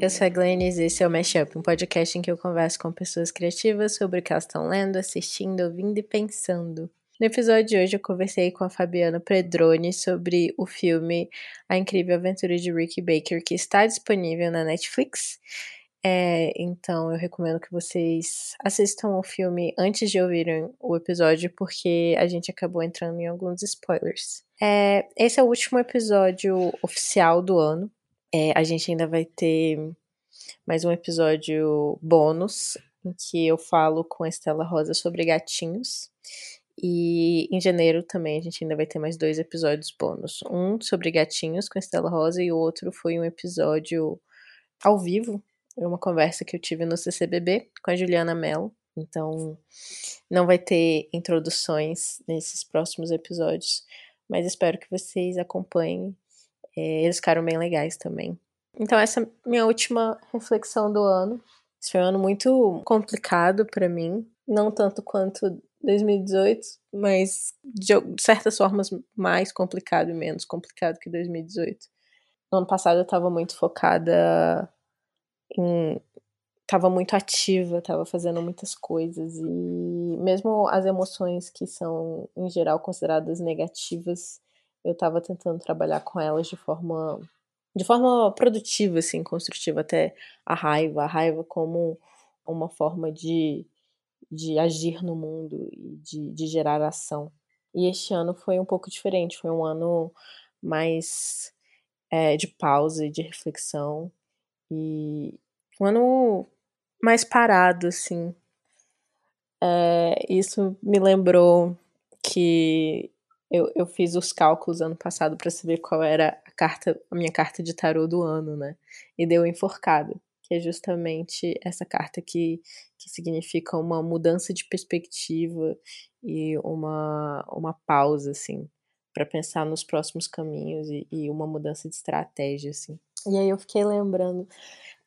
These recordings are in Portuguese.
eu sou a Glennis e esse é o Mashup, um podcast em que eu converso com pessoas criativas sobre o que elas estão lendo, assistindo, ouvindo e pensando. No episódio de hoje eu conversei com a Fabiana Predrone sobre o filme A Incrível Aventura de Ricky Baker, que está disponível na Netflix. É, então eu recomendo que vocês assistam o filme antes de ouvirem o episódio, porque a gente acabou entrando em alguns spoilers. É, esse é o último episódio oficial do ano. É, a gente ainda vai ter mais um episódio bônus, em que eu falo com a Estela Rosa sobre gatinhos. E em janeiro também a gente ainda vai ter mais dois episódios bônus. Um sobre gatinhos com a Estela Rosa e o outro foi um episódio ao vivo. Uma conversa que eu tive no CCBB com a Juliana Mello. Então não vai ter introduções nesses próximos episódios. Mas espero que vocês acompanhem. É, eles ficaram bem legais também. Então essa é a minha última reflexão do ano. Esse foi um ano muito complicado para mim, não tanto quanto 2018, mas de certas formas mais complicado e menos complicado que 2018. No ano passado eu estava muito focada em estava muito ativa, estava fazendo muitas coisas e mesmo as emoções que são em geral consideradas negativas, eu estava tentando trabalhar com elas de forma de forma produtiva, assim, construtiva, até a raiva, a raiva como uma forma de de agir no mundo e de, de gerar ação. E este ano foi um pouco diferente, foi um ano mais é, de pausa e de reflexão, e um ano mais parado, assim. É, isso me lembrou que eu, eu fiz os cálculos ano passado para saber qual era a carta, a minha carta de tarô do ano, né? E deu enforcado que é justamente essa carta que, que significa uma mudança de perspectiva e uma, uma pausa, assim, para pensar nos próximos caminhos e, e, uma mudança de estratégia, assim. E aí eu fiquei lembrando,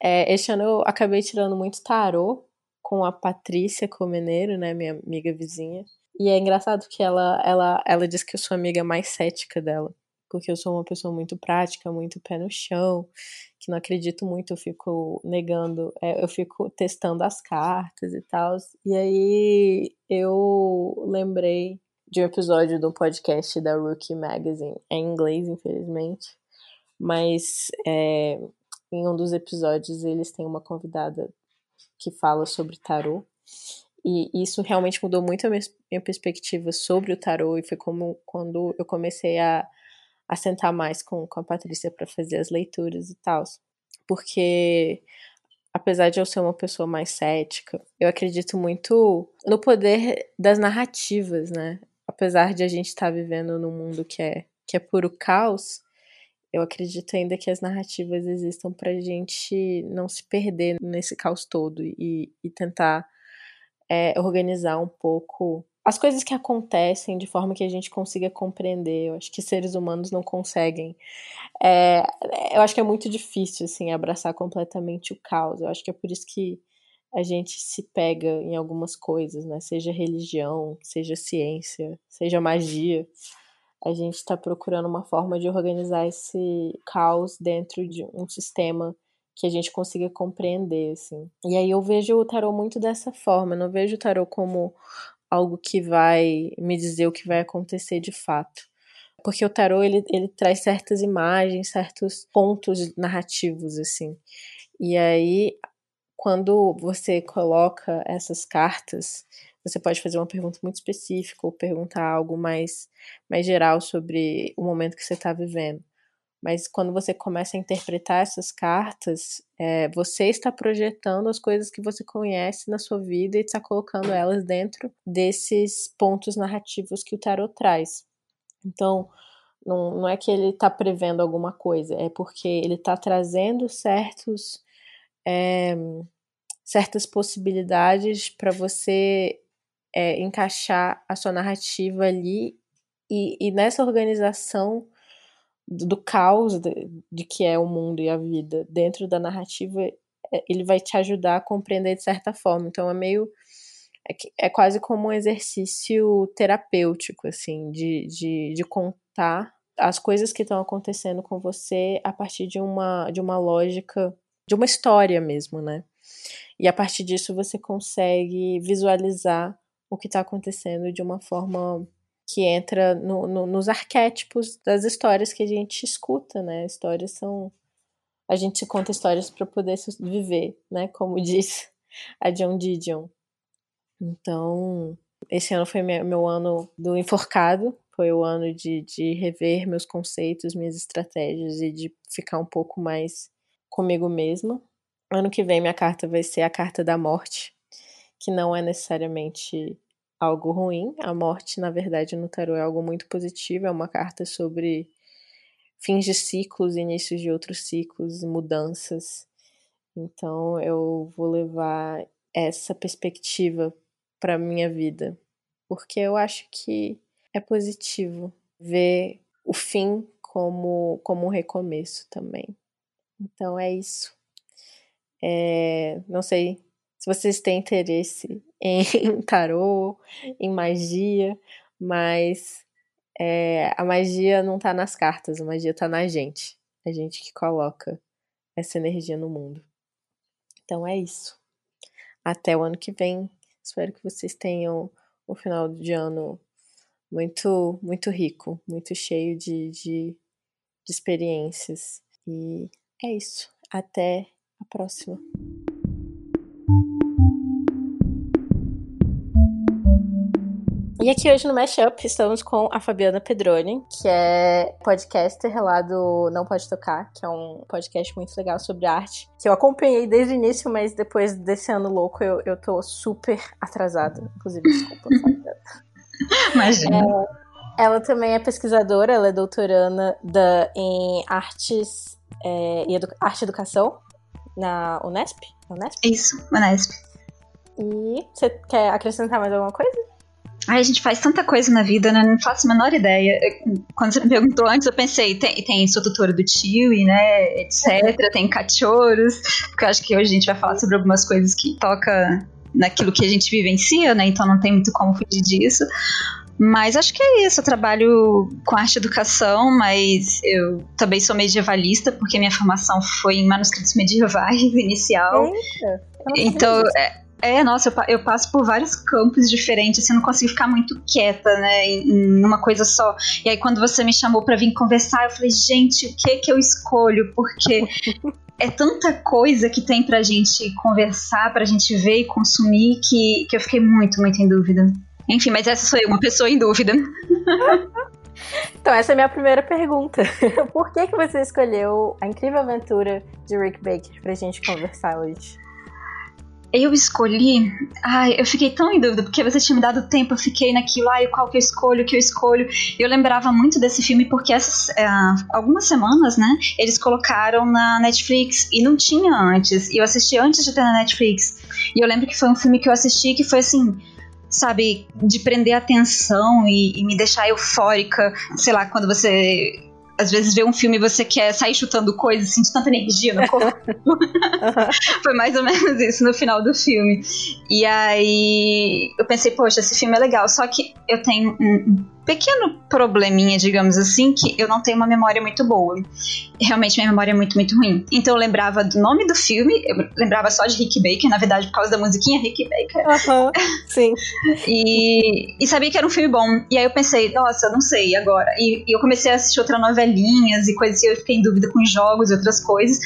é, este ano eu acabei tirando muito tarô com a Patrícia Comeneiro, né, minha amiga vizinha, e é engraçado que ela, ela, ela diz que eu sou a amiga mais cética dela porque eu sou uma pessoa muito prática, muito pé no chão, que não acredito muito, eu fico negando, é, eu fico testando as cartas e tal. E aí eu lembrei de um episódio do podcast da Rookie Magazine, é em inglês, infelizmente, mas é, em um dos episódios eles têm uma convidada que fala sobre tarô. E isso realmente mudou muito a minha perspectiva sobre o tarô, e foi como quando eu comecei a a sentar mais com, com a Patrícia para fazer as leituras e tal. Porque, apesar de eu ser uma pessoa mais cética, eu acredito muito no poder das narrativas, né? Apesar de a gente estar tá vivendo num mundo que é, que é puro caos, eu acredito ainda que as narrativas existam para gente não se perder nesse caos todo e, e tentar é, organizar um pouco as coisas que acontecem de forma que a gente consiga compreender. Eu acho que seres humanos não conseguem. É, eu acho que é muito difícil, assim, abraçar completamente o caos. Eu acho que é por isso que a gente se pega em algumas coisas, né? Seja religião, seja ciência, seja magia. A gente está procurando uma forma de organizar esse caos dentro de um sistema que a gente consiga compreender, assim. E aí eu vejo o tarot muito dessa forma. Eu não vejo o tarot como algo que vai me dizer o que vai acontecer de fato. Porque o tarô ele, ele traz certas imagens, certos pontos narrativos assim. E aí quando você coloca essas cartas, você pode fazer uma pergunta muito específica ou perguntar algo mais mais geral sobre o momento que você está vivendo. Mas quando você começa a interpretar essas cartas, é, você está projetando as coisas que você conhece na sua vida e está colocando elas dentro desses pontos narrativos que o tarot traz. Então, não, não é que ele está prevendo alguma coisa, é porque ele está trazendo certos, é, certas possibilidades para você é, encaixar a sua narrativa ali e, e nessa organização do caos de, de, que é o mundo e a vida dentro da narrativa, é, ele vai te ajudar a compreender de certa forma. Então é meio. É, é quase como um exercício terapêutico, assim, de, de, de contar as coisas que estão acontecendo com você a partir de uma, de uma lógica de uma história mesmo, né? E a partir disso você consegue visualizar o que está acontecendo de uma forma que entra no, no, nos arquétipos das histórias que a gente escuta, né? Histórias são. A gente conta histórias para poder viver, né? Como diz a John Didion. Então, esse ano foi meu ano do enforcado, foi o ano de, de rever meus conceitos, minhas estratégias e de ficar um pouco mais comigo mesma. Ano que vem minha carta vai ser a carta da morte, que não é necessariamente algo ruim. A morte, na verdade, no tarot é algo muito positivo, é uma carta sobre fins de ciclos, inícios de outros ciclos, mudanças. Então eu vou levar essa perspectiva para minha vida, porque eu acho que é positivo ver o fim como como um recomeço também. Então é isso. É, não sei se vocês têm interesse em tarô, em magia, mas é, a magia não tá nas cartas, a magia tá na gente. A gente que coloca essa energia no mundo. Então é isso. Até o ano que vem. Espero que vocês tenham um final de ano muito, muito rico, muito cheio de, de, de experiências. E é isso. Até a próxima. E aqui hoje no Mashup estamos com a Fabiana Pedroni, que é podcaster lá do Não Pode Tocar, que é um podcast muito legal sobre arte, que eu acompanhei desde o início, mas depois desse ano louco eu, eu tô super atrasada. Inclusive, desculpa, Fabiana. Imagina. É, ela também é pesquisadora, ela é doutoranda da, em artes é, e edu arte e educação na Unesp? Unesp? Isso, Unesp. E você quer acrescentar mais alguma coisa? Ai, a gente faz tanta coisa na vida, né? Não faço a menor ideia. Quando você me perguntou antes, eu pensei, tem, tem sou tutora do tio e, né, etc. tem cachorros. Porque eu acho que hoje a gente vai falar sobre algumas coisas que toca naquilo que a gente vivencia, né? Então não tem muito como fugir disso. Mas acho que é isso. Eu trabalho com arte e educação, mas eu também sou medievalista, porque minha formação foi em manuscritos medievais inicial. Eita, então, é, é, nossa, eu, eu, passo por vários campos diferentes, assim, eu não consigo ficar muito quieta, né, em, uma coisa só. E aí, quando você me chamou para vir conversar, eu falei, gente, o que que eu escolho? Porque é tanta coisa que tem pra gente conversar, pra gente ver e consumir, que, que eu fiquei muito, muito em dúvida. Enfim, mas essa sou eu, uma pessoa em dúvida. Então, essa é a minha primeira pergunta. Por que, que você escolheu a incrível aventura de Rick Baker pra gente conversar hoje? Eu escolhi. Ai, eu fiquei tão em dúvida, porque você tinha me dado tempo, eu fiquei naquilo, ai, qual que eu escolho, o que eu escolho. Eu lembrava muito desse filme porque essas, é, algumas semanas, né, eles colocaram na Netflix e não tinha antes. E eu assisti antes de ter na Netflix. E eu lembro que foi um filme que eu assisti que foi assim sabe, de prender a atenção e, e, me deixar eufórica, sei lá, quando você às vezes vê um filme e você quer sair chutando coisas, assim, de tanta energia no corpo. Foi mais ou menos isso no final do filme. E aí eu pensei, poxa, esse filme é legal, só que eu tenho um pequeno probleminha, digamos assim, que eu não tenho uma memória muito boa. Realmente minha memória é muito, muito ruim. Então eu lembrava do nome do filme, eu lembrava só de Rick Baker, na verdade, por causa da musiquinha Rick Baker. Uhum, sim. e, e sabia que era um filme bom. E aí eu pensei, nossa, não sei agora. E, e eu comecei a assistir outras novelinhas e coisas assim, eu fiquei em dúvida com jogos e outras coisas.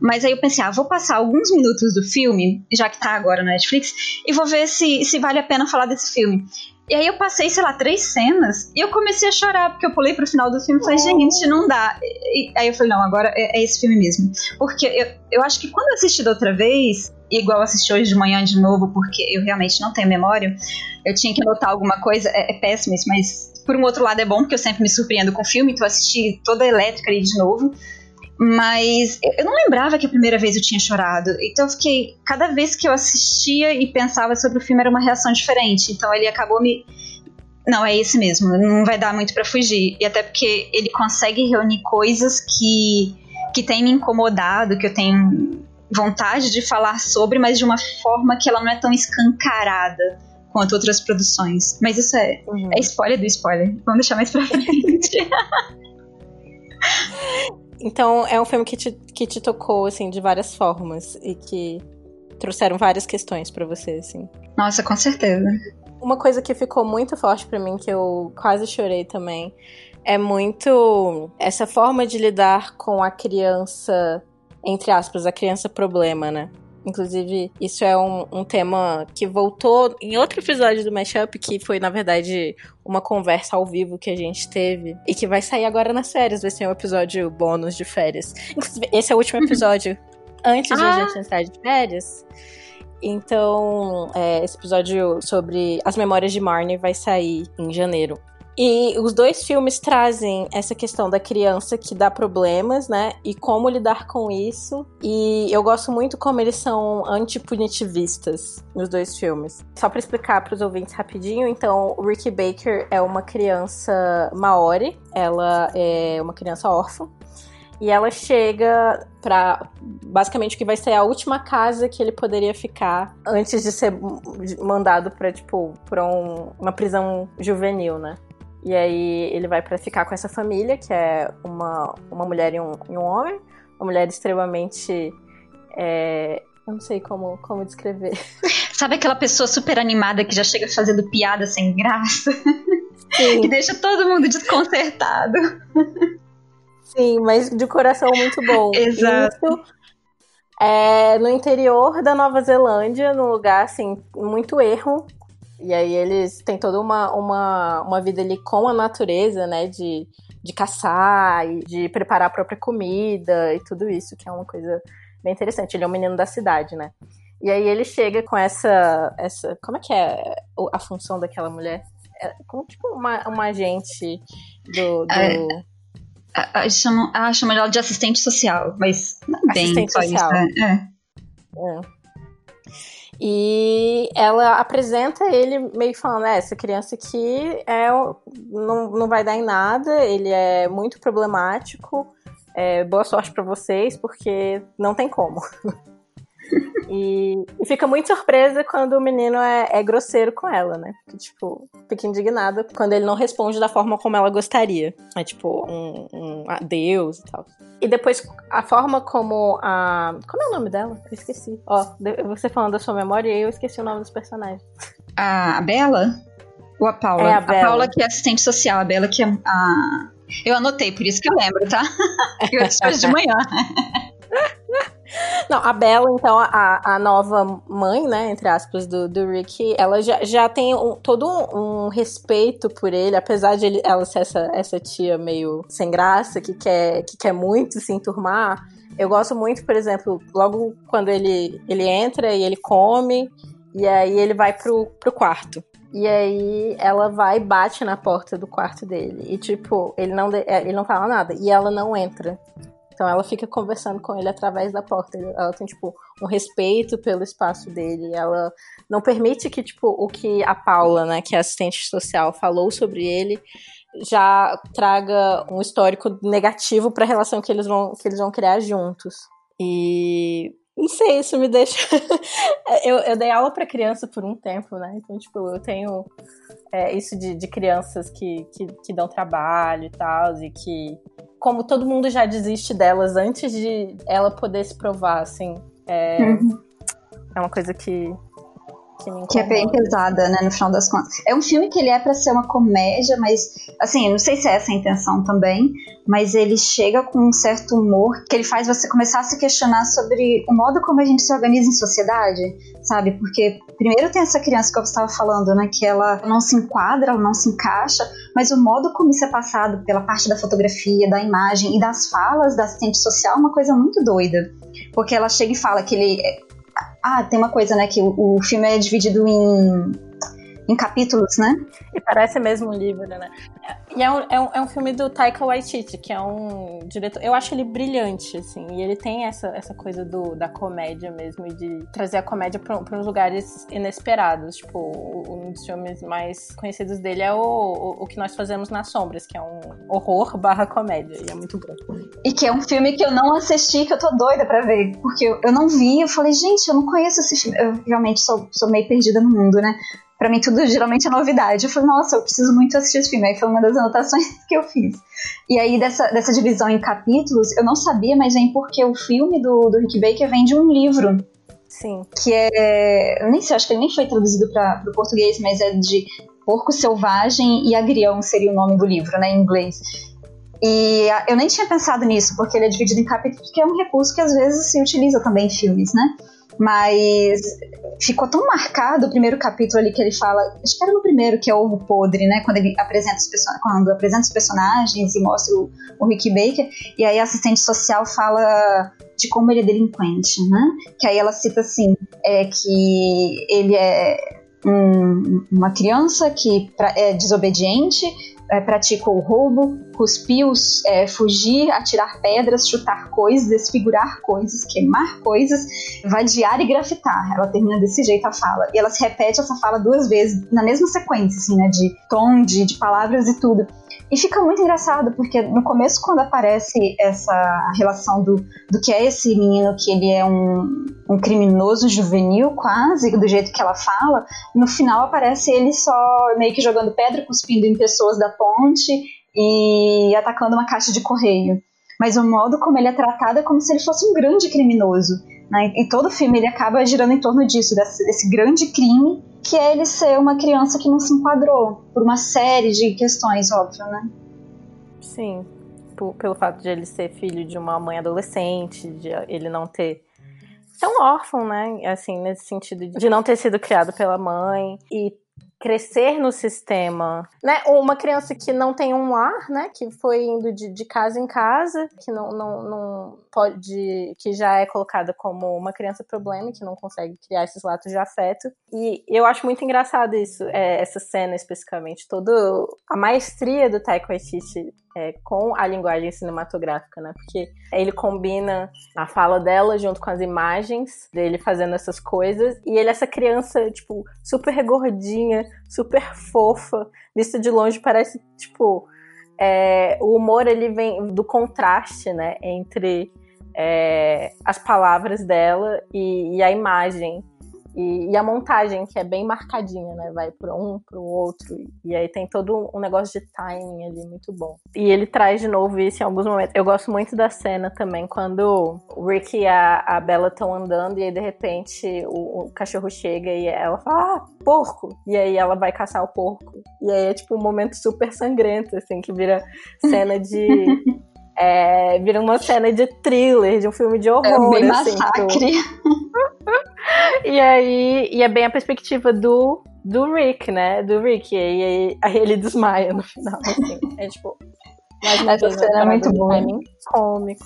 Mas aí eu pensei, ah, vou passar alguns minutos do filme, já que tá agora no Netflix, e vou ver se, se vale a pena falar desse filme. E aí eu passei, sei lá, três cenas e eu comecei a chorar, porque eu pulei pro final do filme e falei, gente, não dá. E, aí eu falei, não, agora é, é, esse filme mesmo. Porque eu, eu acho que quando eu assisti da outra vez, igual assisti hoje de manhã de novo, porque eu realmente não tenho memória, eu tinha que notar alguma coisa, é, é péssimo isso, mas por um outro lado é bom, porque eu sempre me surpreendo com filme, então eu assisti toda elétrica ali de novo. Mas eu não lembrava que a primeira vez eu tinha chorado. Então eu fiquei. Cada vez que eu assistia e pensava sobre o filme era uma reação diferente. Então ele acabou me. Não, é esse mesmo. Não vai dar muito para fugir. E até porque ele consegue reunir coisas que, que tem me incomodado, que eu tenho vontade de falar sobre, mas de uma forma que ela não é tão escancarada quanto outras produções. Mas isso é, uhum. é spoiler do spoiler. Vamos deixar mais pra frente. Então é um filme que te, que te tocou, assim, de várias formas e que trouxeram várias questões para você, assim. Nossa, com certeza. Uma coisa que ficou muito forte para mim, que eu quase chorei também, é muito essa forma de lidar com a criança, entre aspas, a criança problema, né? Inclusive, isso é um, um, tema que voltou em outro episódio do Mashup, que foi, na verdade, uma conversa ao vivo que a gente teve. E que vai sair agora nas férias. Vai ser um episódio bônus de férias. Inclusive, esse é o último episódio antes ah. de a ah. gente entrar de férias. Então, é, esse episódio sobre as memórias de Marnie vai sair em janeiro. E os dois filmes trazem essa questão da criança que dá problemas, né? E como lidar com isso. E eu gosto muito como eles são antipunitivistas nos dois filmes. Só para explicar para os ouvintes rapidinho, então, o Ricky Baker é uma criança maori, ela é uma criança órfã. E ela chega para basicamente o que vai ser a última casa que ele poderia ficar antes de ser mandado para tipo para um, uma prisão juvenil, né? E aí ele vai para ficar com essa família, que é uma, uma mulher e um, e um homem. Uma mulher extremamente. É, eu não sei como, como descrever. Sabe aquela pessoa super animada que já chega fazendo piada sem graça? Sim. que deixa todo mundo desconcertado. Sim, mas de coração muito bom. Exato. Isso é no interior da Nova Zelândia, num lugar assim, muito erro, e aí eles têm toda uma, uma, uma vida ali com a natureza, né? De, de caçar e de preparar a própria comida e tudo isso, que é uma coisa bem interessante. Ele é um menino da cidade, né? E aí ele chega com essa. essa como é que é a função daquela mulher? É como tipo uma, uma agente do. do... É, chama, a chama ela de assistente social, mas não é bem assistente social. Isso, né? é. é. E ela apresenta ele meio falando: é, essa criança aqui é, não, não vai dar em nada, ele é muito problemático, é, boa sorte para vocês, porque não tem como. E, e, fica muito surpresa quando o menino é, é grosseiro com ela, né? Porque, tipo, fica indignada quando ele não responde da forma como ela gostaria. É tipo um, um adeus e tal. E depois a forma como a. Como é o nome dela? Eu esqueci. Ó, você falando da sua memória e eu esqueci o nome dos personagens. A Bela? Ou a Paula? É a, Bela. a Paula que é assistente social, a Bela que é a. Eu anotei, por isso que eu lembro, tá? eu disse de manhã. Não, a Bella, então, a, a nova mãe, né, entre aspas, do, do Rick, ela já, já tem um, todo um, um, respeito por ele, apesar de ele, ela ser essa, essa tia meio sem graça, que quer, que quer muito se enturmar. Eu gosto muito, por exemplo, logo quando ele, ele entra e ele come, e aí ele vai pro, pro quarto. E aí ela vai e bate na porta do quarto dele. E, tipo, ele não, ele não fala nada. E ela não entra. Então ela fica conversando com ele através da porta. Ela tem, tipo, um respeito pelo espaço dele. Ela não permite que, tipo, o que a Paula, né, que é assistente social, falou sobre ele já traga um histórico negativo para a relação que eles vão que eles vão criar juntos. E não sei, isso me deixa. eu, eu dei aula para criança por um tempo, né? Então, tipo, eu tenho é, isso de, de crianças que, que, que dão trabalho e tal, e que como todo mundo já desiste delas antes de ela poder se provar, assim. É, uhum. é uma coisa que, que, que é bem pesada, né, no final das contas. É um filme que ele é para ser uma comédia, mas, assim, não sei se é essa a intenção também, mas ele chega com um certo humor que ele faz você começar a se questionar sobre o modo como a gente se organiza em sociedade, sabe? Porque primeiro tem essa criança que eu estava falando, né, que ela não se enquadra, ela não se encaixa, mas o modo como isso é passado pela parte da fotografia, da imagem e das falas da assistente social é uma coisa muito doida. Porque ela chega e fala que ele ah, tem uma coisa, né? Que o, o filme é dividido em, em capítulos, né? E parece mesmo um livro, né? E é um, é um, é um filme do Taika Waititi, que é um diretor. Eu acho ele brilhante, assim. E ele tem essa, essa coisa do, da comédia mesmo, e de trazer a comédia para uns lugares inesperados. Tipo, um dos filmes mais conhecidos dele é o, o, o, que nós fazemos nas sombras, que é um horror barra comédia. E é muito bom. E que é um filme que eu não assisti, que eu tô doida pra ver. Porque eu, eu não vi, eu falei, gente, eu não conheço esse filme. Eu realmente sou, sou meio perdida no mundo, né? Para mim tudo geralmente é novidade. Eu falei, nossa, eu preciso muito assistir esse filme. Aí foi uma das anotações que eu fiz. E aí, dessa, dessa divisão em capítulos, eu não sabia, mas vem porque o filme do, do Rick Baker vem de um livro. Sim. Que é. Nem sei, acho que ele nem foi traduzido para o português, mas é de Porco Selvagem e Agrião seria o nome do livro, né, em inglês. E eu nem tinha pensado nisso, porque ele é dividido em capítulos, que é um recurso que às vezes se utiliza também em filmes, né? Mas ficou tão marcado o primeiro capítulo ali que ele fala, acho que era no primeiro, que é ovo podre, né? Quando ele apresenta os, quando apresenta os personagens e mostra o, o Rick Baker, e aí a assistente social fala de como ele é delinquente, né? Que aí ela cita assim, é que ele é um, uma criança que é desobediente, é, pratica o roubo, cuspir, é, fugir, atirar pedras, chutar coisas, desfigurar coisas, queimar coisas, vadiar e grafitar. Ela termina desse jeito a fala. E ela se repete essa fala duas vezes, na mesma sequência, assim, né? De tom, de, de palavras e tudo. E fica muito engraçado, porque no começo, quando aparece essa relação do, do que é esse menino, que ele é um, um criminoso juvenil, quase, do jeito que ela fala, no final aparece ele só meio que jogando pedra, cuspindo em pessoas da ponte e atacando uma caixa de correio. Mas o modo como ele é tratado é como se ele fosse um grande criminoso. Né? E todo filme ele acaba girando em torno disso, desse, desse grande crime que é ele ser uma criança que não se enquadrou, por uma série de questões, óbvio, né? Sim, pelo fato de ele ser filho de uma mãe adolescente, de ele não ter um órfão, né? Assim, nesse sentido de não ter sido criado pela mãe e crescer no sistema, né? Uma criança que não tem um lar, né? Que foi indo de, de casa em casa, que não, não, não pode, que já é colocada como uma criança problema, que não consegue criar esses laços de afeto. E eu acho muito engraçado isso, é, essa cena especificamente, toda a maestria do Taika Waititi é, com a linguagem cinematográfica, né? Porque ele combina a fala dela junto com as imagens dele fazendo essas coisas e ele essa criança tipo super gordinha, super fofa, vista de longe parece tipo é, o humor ele vem do contraste, né? Entre é, as palavras dela e, e a imagem e, e, a montagem, que é bem marcadinha, né? Vai para um, para o outro. E aí tem todo um negócio de timing ali muito bom. E ele traz de novo isso em alguns momentos. Eu gosto muito da cena também, quando o Rick e a, a Bella estão andando, e aí de repente o, o, cachorro chega e ela fala, ah, porco! E aí ela vai caçar o porco. E aí é tipo um momento super sangrento, assim, que vira cena de. É, vira uma cena de thriller, de um filme de horror. É bem assim, massacre. e aí, e é bem a perspectiva do, do Rick, né? Do Rick. E aí, aí ele desmaia no final, assim. É tipo. Essa cena é muito boa. cômico.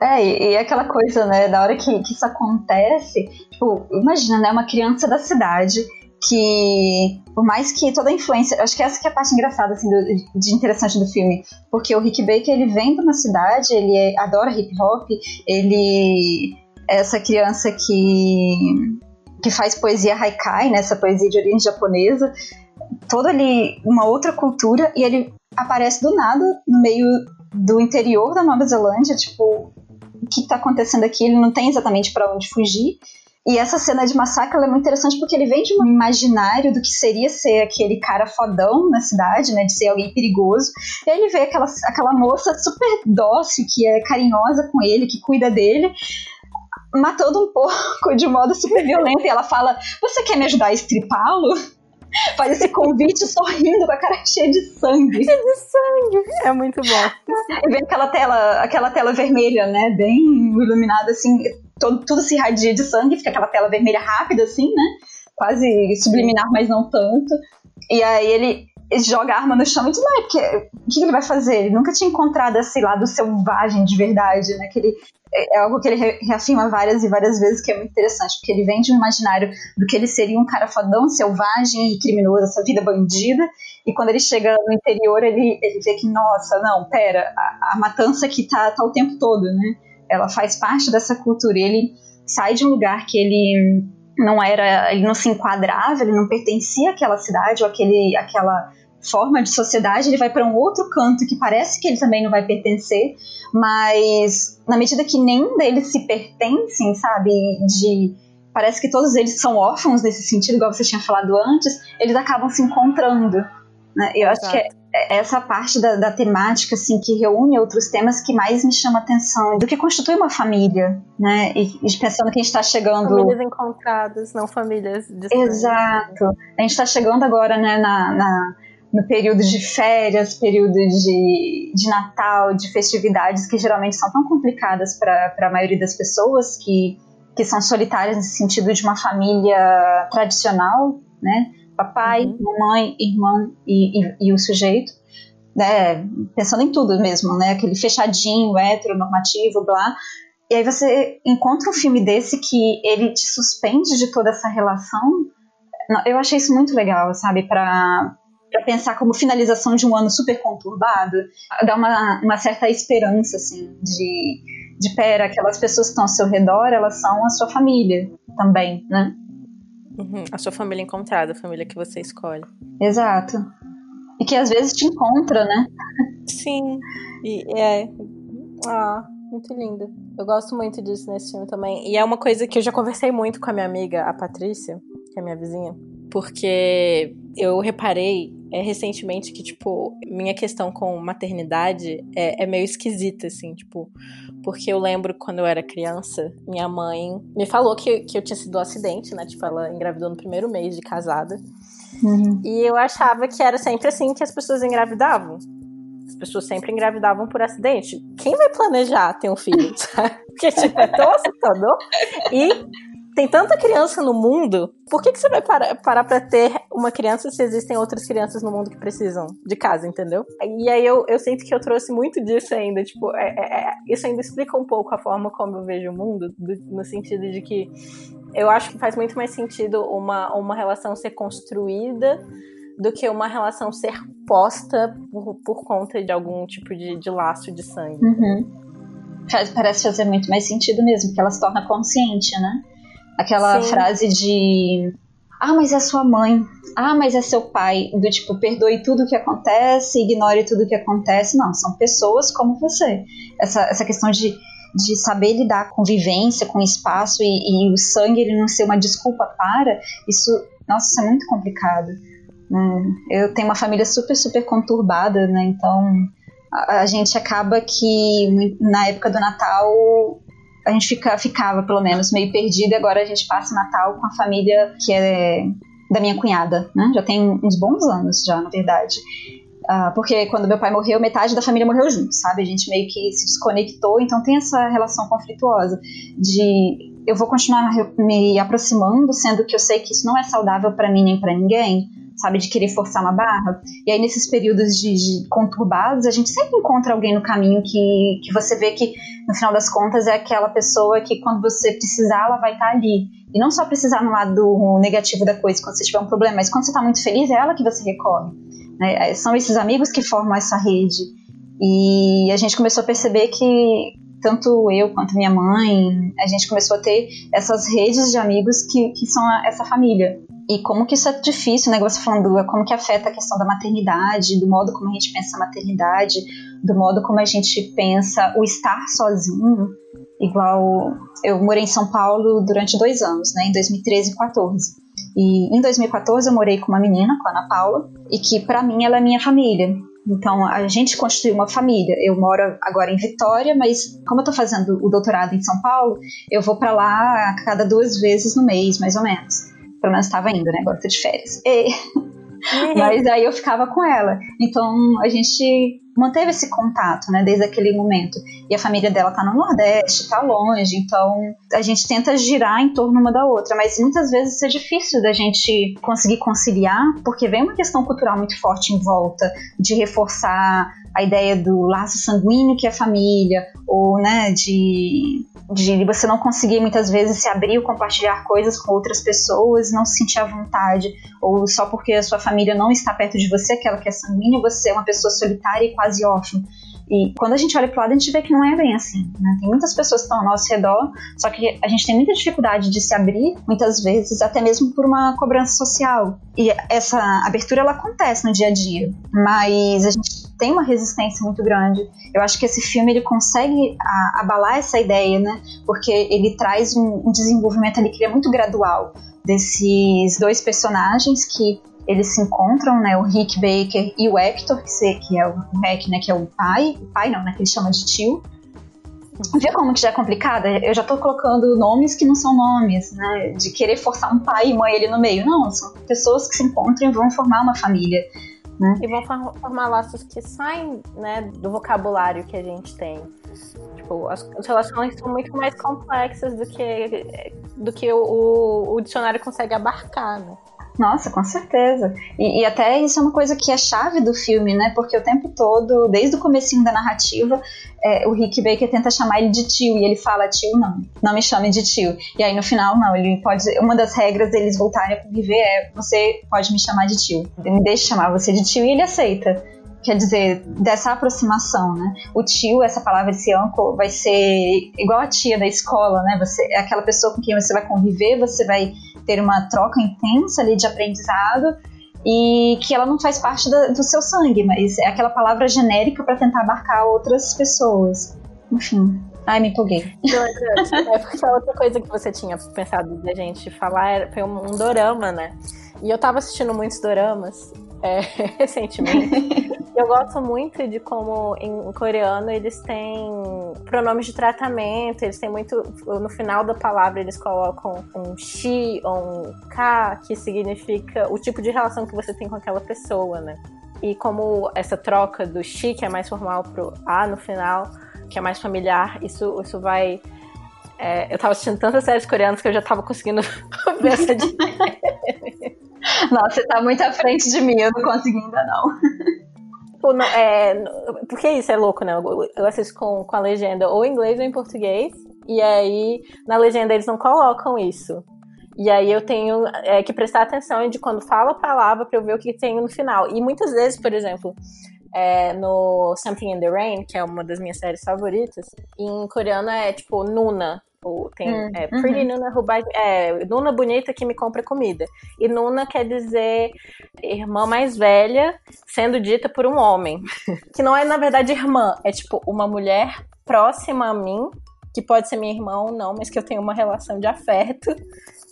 É, e, e, aquela coisa, né, da hora que, que isso acontece, tipo, imagina, né, uma criança da cidade que, por mais que toda a influência, acho que essa que é a parte engraçada, assim, do, de interessante do filme, porque o Rick Baker, ele vem de uma cidade, ele é, adora hip hop, ele é essa criança que, que faz poesia haikai, né, essa poesia de origem japonesa, toda ali uma outra cultura, e ele aparece do nada no meio do interior da Nova Zelândia, tipo, o que está acontecendo aqui? Ele não tem exatamente para onde fugir, e essa cena de massacre é muito interessante porque ele vem de um imaginário do que seria ser aquele cara fodão na cidade, né? De ser alguém perigoso. E aí ele vê aquela, aquela moça super dócil, que é carinhosa com ele, que cuida dele, matando um porco de modo super violento. E ela fala: Você quer me ajudar a estripá-lo? faz esse convite sorrindo com a cara cheia de sangue. Cheia de sangue. É muito bom. E vem aquela tela, aquela tela vermelha, né? Bem iluminada, assim, todo, tudo se irradia de sangue, fica aquela tela vermelha rápida, assim, né? Quase subliminar, mas não tanto. E aí ele joga a arma no chão e diz, porque o que ele vai fazer? Ele nunca tinha encontrado esse lado selvagem de verdade, né? Que ele, é, é algo que ele reafirma várias e várias vezes que é muito interessante, porque ele vem de um imaginário do que ele seria um cara fodão, selvagem e criminoso, essa vida bandida, e quando ele chega no interior, ele, ele vê que, nossa, não, pera, a, a matança aqui tá, tá o tempo todo, né? Ela faz parte dessa cultura, e ele sai de um lugar que ele não era, ele não se enquadrava, ele não pertencia àquela cidade ou àquele, àquela forma de sociedade, ele vai para um outro canto que parece que ele também não vai pertencer, mas na medida que nenhum deles se pertencem, sabe, de parece que todos eles são órfãos nesse sentido, igual você tinha falado antes, eles acabam se encontrando. Né? Eu Exato. acho que é essa parte da, da, temática assim que reúne outros temas que mais me chama atenção do que constitui uma família, né? E, e pensando que a gente está chegando famílias encontradas, não famílias distantes. Exato. A gente está chegando agora, né, na, na, no período de férias, período de, de Natal, de festividades que geralmente são tão complicadas para a maioria das pessoas que que são solitárias nesse sentido de uma família tradicional, né? Papai, uhum. mamãe, irmão e, e, e, o sujeito, né? Pensando em tudo mesmo, né? Aquele fechadinho, heteronormativo, blá. E aí você encontra um filme desse que ele te suspende de toda essa relação. Eu achei isso muito legal, sabe? Para para pensar como finalização de um ano super conturbado, dá uma, uma certa esperança, assim, de de pera, aquelas pessoas que estão ao seu redor, elas são a sua família também, né? Uhum, a sua família encontrada, a família que você escolhe. Exato. E que às vezes te encontra, né? Sim. E é. Ah, muito lindo. Eu gosto muito disso nesse filme também. E é uma coisa que eu já conversei muito com a minha amiga, a Patrícia, que é minha vizinha, porque eu reparei é, recentemente que, tipo, minha questão com maternidade é, é, meio esquisita, assim, tipo, porque eu lembro quando eu era criança, minha mãe me falou que, que eu tinha sido um acidente, né? Tipo, ela engravidou no primeiro mês de casada. Uhum. E eu achava que era sempre assim que as pessoas engravidavam. As pessoas sempre engravidavam por acidente. Quem vai planejar ter um filho? Porque, tipo, é tão assustador. E tem tanta criança no mundo, por que, que você vai parar, parar pra ter uma criança se existem outras crianças no mundo que precisam de casa, entendeu? E aí eu, eu sinto que eu trouxe muito disso ainda, tipo, é, é, é isso ainda explica um pouco a forma como eu vejo o mundo, do, no sentido de que eu acho que faz muito mais sentido uma, uma relação ser construída do que uma relação ser posta por, por conta de algum tipo de, de laço de sangue. Uhum. Parece fazer muito mais sentido mesmo, porque ela se torna consciente, né? Aquela Sim. frase de ah, mas é sua mãe. Ah, mas é seu pai. Do tipo, perdoe tudo o que acontece, ignore tudo o que acontece. Não, são pessoas como você. Essa, essa questão de, de saber lidar com vivência, com espaço e, e o sangue ele não ser uma desculpa para, isso, nossa, isso é muito complicado. Né? Eu tenho uma família super, super conturbada, né? Então a, a gente acaba que na época do Natal a gente fica, ficava, pelo menos, meio perdida. Agora a gente passa o Natal com a família que é da minha cunhada, né? Já tem uns bons anos já, na verdade. Uh, porque quando meu pai morreu, metade da família morreu junto, sabe? A gente meio que se desconectou, então tem essa relação conflituosa de eu vou continuar me aproximando, sendo que eu sei que isso não é saudável para mim nem para ninguém, sabe, de querer forçar uma barra. E aí, nesses períodos de, de, conturbados, a gente sempre encontra alguém no caminho que, que você vê que, no final das contas, é aquela pessoa que, quando você precisar, ela vai estar tá ali. E não só precisar no lado negativo da coisa, quando você tiver um problema, mas quando você está muito feliz, é ela que você recorre. Né? É, são esses amigos que formam essa rede. E a gente começou a perceber que tanto eu quanto minha mãe, a gente começou a ter essas redes de amigos que, que são a, essa família. E como que isso é difícil, né? Você falando, é como que afeta a questão da maternidade, do modo como a gente pensa a maternidade, do modo como a gente pensa o estar sozinho. Igual eu morei em São Paulo durante dois anos, né? Em 2013 e 2014. E em 2014 eu morei com uma menina, com a Ana Paula, e que para mim ela é minha família. Então, a gente constituiu uma família. Eu moro agora em Vitória, mas como eu estou fazendo o doutorado em São Paulo, eu vou para lá a cada duas vezes no mês, mais ou menos. Pelo menos estava indo, né? Agora tô de férias. E... Uhum. Mas aí eu ficava com ela. Então, a gente manteve esse contato, né, desde aquele momento. E a família dela tá no Nordeste, tá longe, então a gente tenta girar em torno uma da outra, mas muitas vezes isso é difícil da gente conseguir conciliar, porque vem uma questão cultural muito forte em volta de reforçar a ideia do laço sanguíneo que é a família, ou, né, de de você não conseguir muitas vezes se abrir ou compartilhar coisas com outras pessoas, não se sentir à vontade, ou só porque a sua família não está perto de você, aquela que é sanguínea, você é uma pessoa solitária e quase órfã. E quando a gente olha para o lado, a gente vê que não é bem assim. Né? Tem muitas pessoas que estão ao nosso redor, só que a gente tem muita dificuldade de se abrir, muitas vezes, até mesmo por uma cobrança social. E essa abertura ela acontece no dia a dia, mas a gente têm uma resistência muito grande. Eu acho que esse filme ele consegue abalar essa ideia, né? Porque ele traz um, um desenvolvimento ali que é muito gradual desses dois personagens que eles se encontram, né, o Rick Baker e o Hector, que, que é o Rick, né, que é o pai, o pai não, né, que ele chama de tio. Vê como que já é complicada? Eu já tô colocando nomes que não são nomes, né, de querer forçar um pai e mãe ali no meio. Não, são pessoas que se encontram e vão formar uma família. Né? E vão formar laços que saem né, do vocabulário que a gente tem. Tipo, as, as relações são muito mais complexas do que, do que o, o dicionário consegue abarcar, né? Nossa, com certeza. E, e, até isso é uma coisa que é chave do filme, né? Porque o tempo todo, desde o comecinho da narrativa, é, o Rick Baker tenta chamar ele de tio e ele fala tio não, não me chame de tio. E aí no final não, ele pode. Uma das regras deles voltarem a conviver é você pode me chamar de tio. Me deixa chamar você de tio e ele aceita quer dizer, dessa aproximação, né? O tio, essa palavra esse uncle, vai ser igual a tia da escola, né? Você é aquela pessoa com quem você vai conviver, você vai ter uma troca intensa ali de aprendizado e que ela não faz parte da, do seu sangue, mas é aquela palavra genérica para tentar abarcar outras pessoas. Enfim. Ai, me empolguei. É porque a outra coisa que você tinha pensado da gente falar foi um, um dorama, né? E eu tava assistindo muitos doramas é, recentemente. Eu gosto muito de como em coreano eles têm pronomes de tratamento, eles têm muito. No final da palavra eles colocam um shi ou um ka, que significa o tipo de relação que você tem com aquela pessoa, né? E como essa troca do shi, que é mais formal, pro a no final, que é mais familiar, isso, isso vai. É, eu tava assistindo tantas séries coreanas que eu já tava conseguindo ver essa. Nossa, você tá muito à frente de mim, eu não consegui ainda não. Pô, não, é, porque isso é louco, né? Eu assisto com, com a legenda ou em inglês ou em português, e aí na legenda eles não colocam isso. E aí eu tenho é, que prestar atenção de quando fala a palavra para eu ver o que tem no final. E muitas vezes, por exemplo, é, no Something in the Rain, que é uma das minhas séries favoritas, em coreano é tipo Nuna, ou tem hum, é, Pretty uhum. Nuna who buys, é, Nuna bonita que me compra comida. E Nuna quer dizer irmã mais velha sendo dita por um homem. que não é, na verdade, irmã. É tipo uma mulher próxima a mim, que pode ser minha irmã ou não, mas que eu tenho uma relação de afeto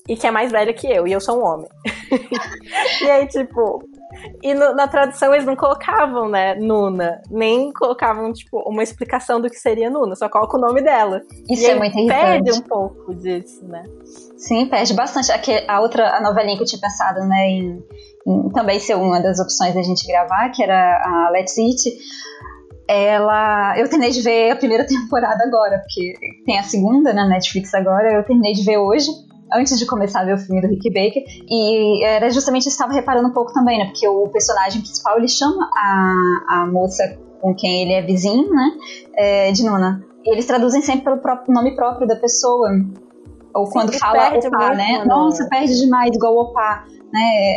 e que é mais velha que eu, e eu sou um homem. e aí, tipo, e no, na tradução eles não colocavam, né, Nuna. Nem colocavam, tipo, uma explicação do que seria Nuna, só coloca o nome dela. Isso e é muito irritante. perde um pouco disso, né? Sim, perde bastante. Aqui, a outra a novelinha que eu tinha pensado, né, em, em também ser uma das opções da gente gravar, que era a Let's Eat, ela. Eu terminei de ver a primeira temporada agora, porque tem a segunda na Netflix agora, eu terminei de ver hoje antes de começar a ver o filme do Rick Baker. E era justamente isso que estava reparando um pouco também, né? Porque o personagem principal ele chama a, a moça com quem ele é vizinho, né? É, de Nuna. E eles traduzem sempre pelo próprio nome próprio da pessoa. Ou Sim, quando fala opá, né? Nossa, perde demais, igual opá, né?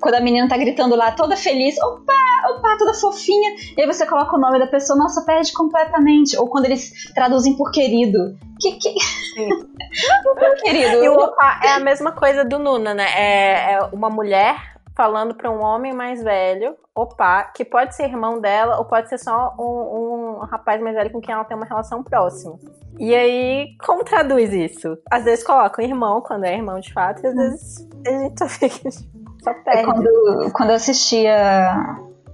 Quando a menina tá gritando lá, toda feliz, opa, opa, toda fofinha, e aí você coloca o nome da pessoa, nossa, perde completamente. Ou quando eles traduzem por querido. Que, que... querido. E o opa é a mesma coisa do Nuna, né? É, é uma mulher falando para um homem mais velho, opa, que pode ser irmão dela ou pode ser só um, um, rapaz mais velho com quem ela tem uma relação próxima. E aí, como traduz isso? Às vezes colocam irmão quando é irmão de fato, e às vezes a gente só fica só perde. É quando, quando eu assistia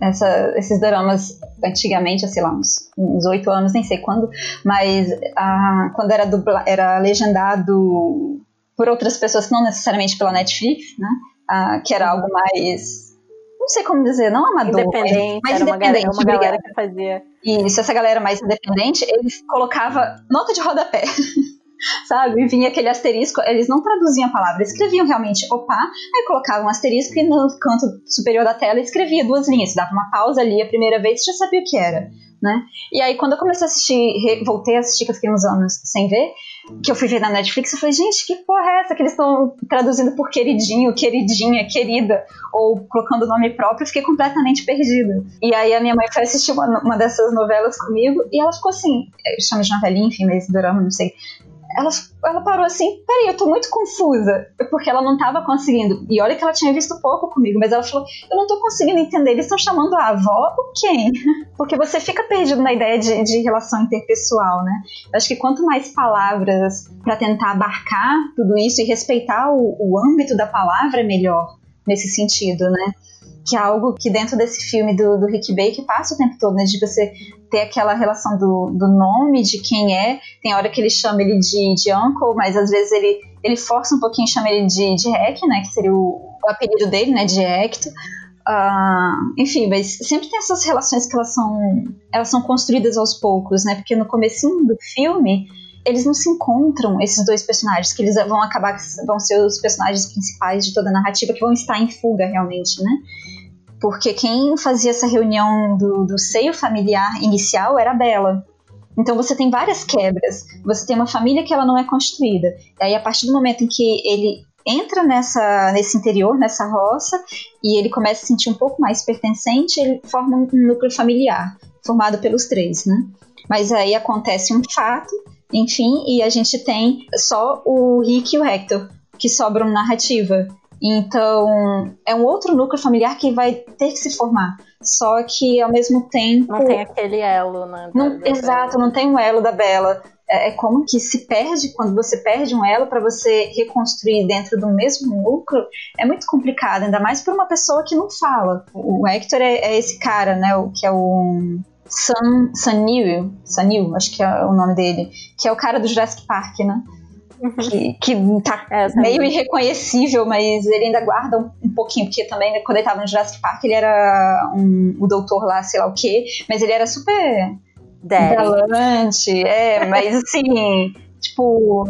essa, esses dramas antigamente, sei lá, uns oito anos, nem sei quando, mas ah, quando era, dubla, era legendado por outras pessoas, não necessariamente pela Netflix, né? Ah, que era algo mais não sei como dizer, não amador, independente, mas independente. Uma galera, uma galera que fazia. Isso, essa galera mais independente, eles colocava nota de rodapé. sabe? E vinha aquele asterisco, eles não traduziam a palavra, escreviam realmente opa, aí colocavam um asterisco e no canto superior da tela escrevia duas linhas, dava uma pausa ali a primeira vez, já sabia o que era, né? E aí quando eu comecei a assistir, voltei a assistir, que eu fiquei uns anos sem ver, que eu fui ver na Netflix, eu falei, gente, que porra é essa que eles estão traduzindo por queridinho, queridinha, querida, ou colocando o nome próprio, eu fiquei completamente perdida. E aí a minha mãe foi assistir uma, uma dessas novelas comigo, e ela ficou assim, eu chamo de novelinha, enfim, mas drama, não sei, ela, ela parou assim, peraí, eu tô muito confusa, porque ela não tava conseguindo, e olha que ela tinha visto pouco comigo, mas ela falou, eu não tô conseguindo entender, eles estão chamando a avó ou quem? Porque você fica perdido na ideia de, de relação interpessoal, né? Eu acho que quanto mais palavras para tentar abarcar tudo isso e respeitar o, o âmbito da palavra, é melhor nesse sentido, né? Que é algo que dentro desse filme do, do Rick Baker passa o tempo todo, né? De você ter aquela relação do, do nome, de quem é. Tem hora que ele chama ele de, de Uncle, mas às vezes ele, ele força um pouquinho e chama ele de, de Hack, né? Que seria o, o apelido dele, né? De Hector. Uh, enfim, mas sempre tem essas relações que elas são, elas são construídas aos poucos, né? Porque no comecinho do filme eles não se encontram, esses dois personagens, que eles vão acabar, vão ser os personagens principais de toda a narrativa, que vão estar em fuga realmente, né? Porque quem fazia essa reunião do, do seio familiar inicial era a Bela. Então você tem várias quebras. Você tem uma família que ela não é construída. E aí, a partir do momento em que ele entra nessa, nesse interior, nessa roça, e ele começa a se sentir um pouco mais pertencente, ele forma um núcleo familiar, formado pelos três, né? Mas aí acontece um fato, enfim, e a gente tem só o Rick e o Hector, que sobram narrativa. Então, é um outro núcleo familiar que vai ter que se formar. Só que, ao mesmo tempo. Não tem aquele elo, né? Não, exato, não tem o um elo da Bela. É, é, como que se perde, quando você perde um elo para você reconstruir dentro do mesmo núcleo, é muito complicado, ainda mais para uma pessoa que não fala. O Hector é, é esse cara, né? O, que é o. Sam, Sanil, Sanil, acho que é o nome dele, que é o cara do Jurassic Park, né? que, que tá é, meio irreconhecível, mas ele ainda guarda um, um, pouquinho, porque também né, quando ele tava no Jurassic Park ele era um, o doutor lá, sei lá o quê, mas ele era super galante, é, mas assim, tipo,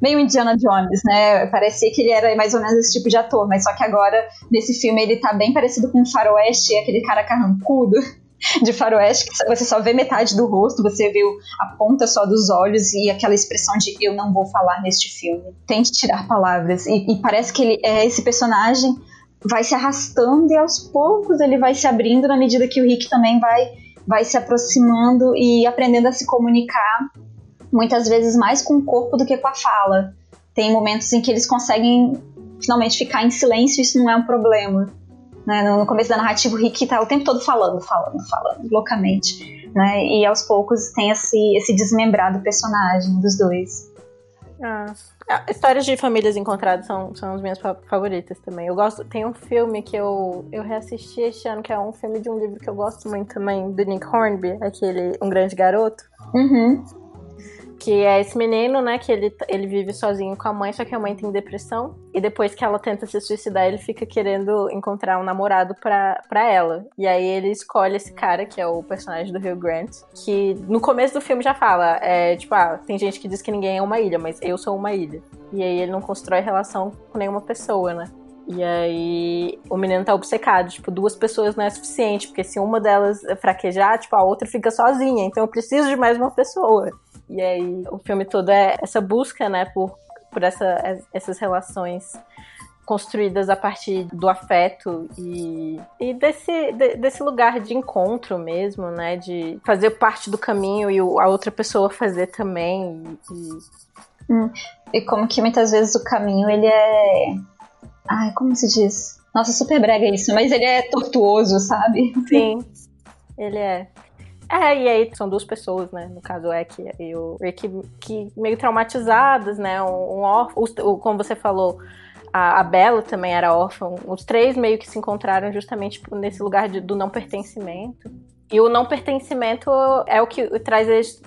meio Indiana Jones, né? Parecia que ele era mais ou menos esse tipo de ator, mas só que agora, nesse filme, ele tá bem parecido com o Faroeste, aquele cara carrancudo de faroeste que você só vê metade do rosto, você viu a ponta só dos olhos e aquela expressão de eu não vou falar neste filme. Tente tirar palavras. E, e parece que ele é esse personagem vai se arrastando e aos poucos ele vai se abrindo na medida que o Rick também vai, vai se aproximando e aprendendo a se comunicar muitas vezes mais com o corpo do que com a fala. Tem momentos em que eles conseguem finalmente ficar em silêncio isso não é um problema. Né? No começo da narrativa, o Rick tá o tempo todo falando, falando, falando, loucamente. Né? E aos poucos tem esse, esse desmembrado personagem dos dois. Ah. Histórias de famílias encontradas são, são as minhas favoritas também. Eu gosto. Tem um filme que eu, eu reassisti este ano, que é um filme de um livro que eu gosto muito também, do Nick Hornby, aquele Um Grande Garoto. Uhum. Que é esse menino, né, que ele, ele vive sozinho com a mãe, só que a mãe tem depressão. E depois que ela tenta se suicidar, ele fica querendo encontrar um namorado pra, ela. E aí ele escolhe esse cara, que é o personagem do Hugh Grant, que no começo do filme já fala, é tipo, ah, tem gente que diz que ninguém é uma ilha, mas eu sou uma ilha. E aí ele não constrói relação com nenhuma pessoa, né? E aí o menino tá obcecado, tipo, duas pessoas não é suficiente, porque se uma delas fraquejar, tipo, a outra fica sozinha, então eu preciso de mais uma pessoa. E aí o filme todo é essa busca, né, por, por essa, essas relações construídas a partir do afeto e, e desse, de, desse lugar de encontro mesmo, né? De fazer parte do caminho e a outra pessoa fazer também. E, hum, e como que muitas vezes o caminho ele é. Ai, como se diz? Nossa, super brega isso, mas ele é tortuoso, sabe? Sim, ele é. É, e aí são duas pessoas, né? No caso, o Ek e o Rick, que meio traumatizadas, né? Um, um órfão, como você falou, a, a Bella também era órfã. Os três meio que se encontraram justamente nesse lugar de, do não pertencimento. E o não pertencimento é o que traz eles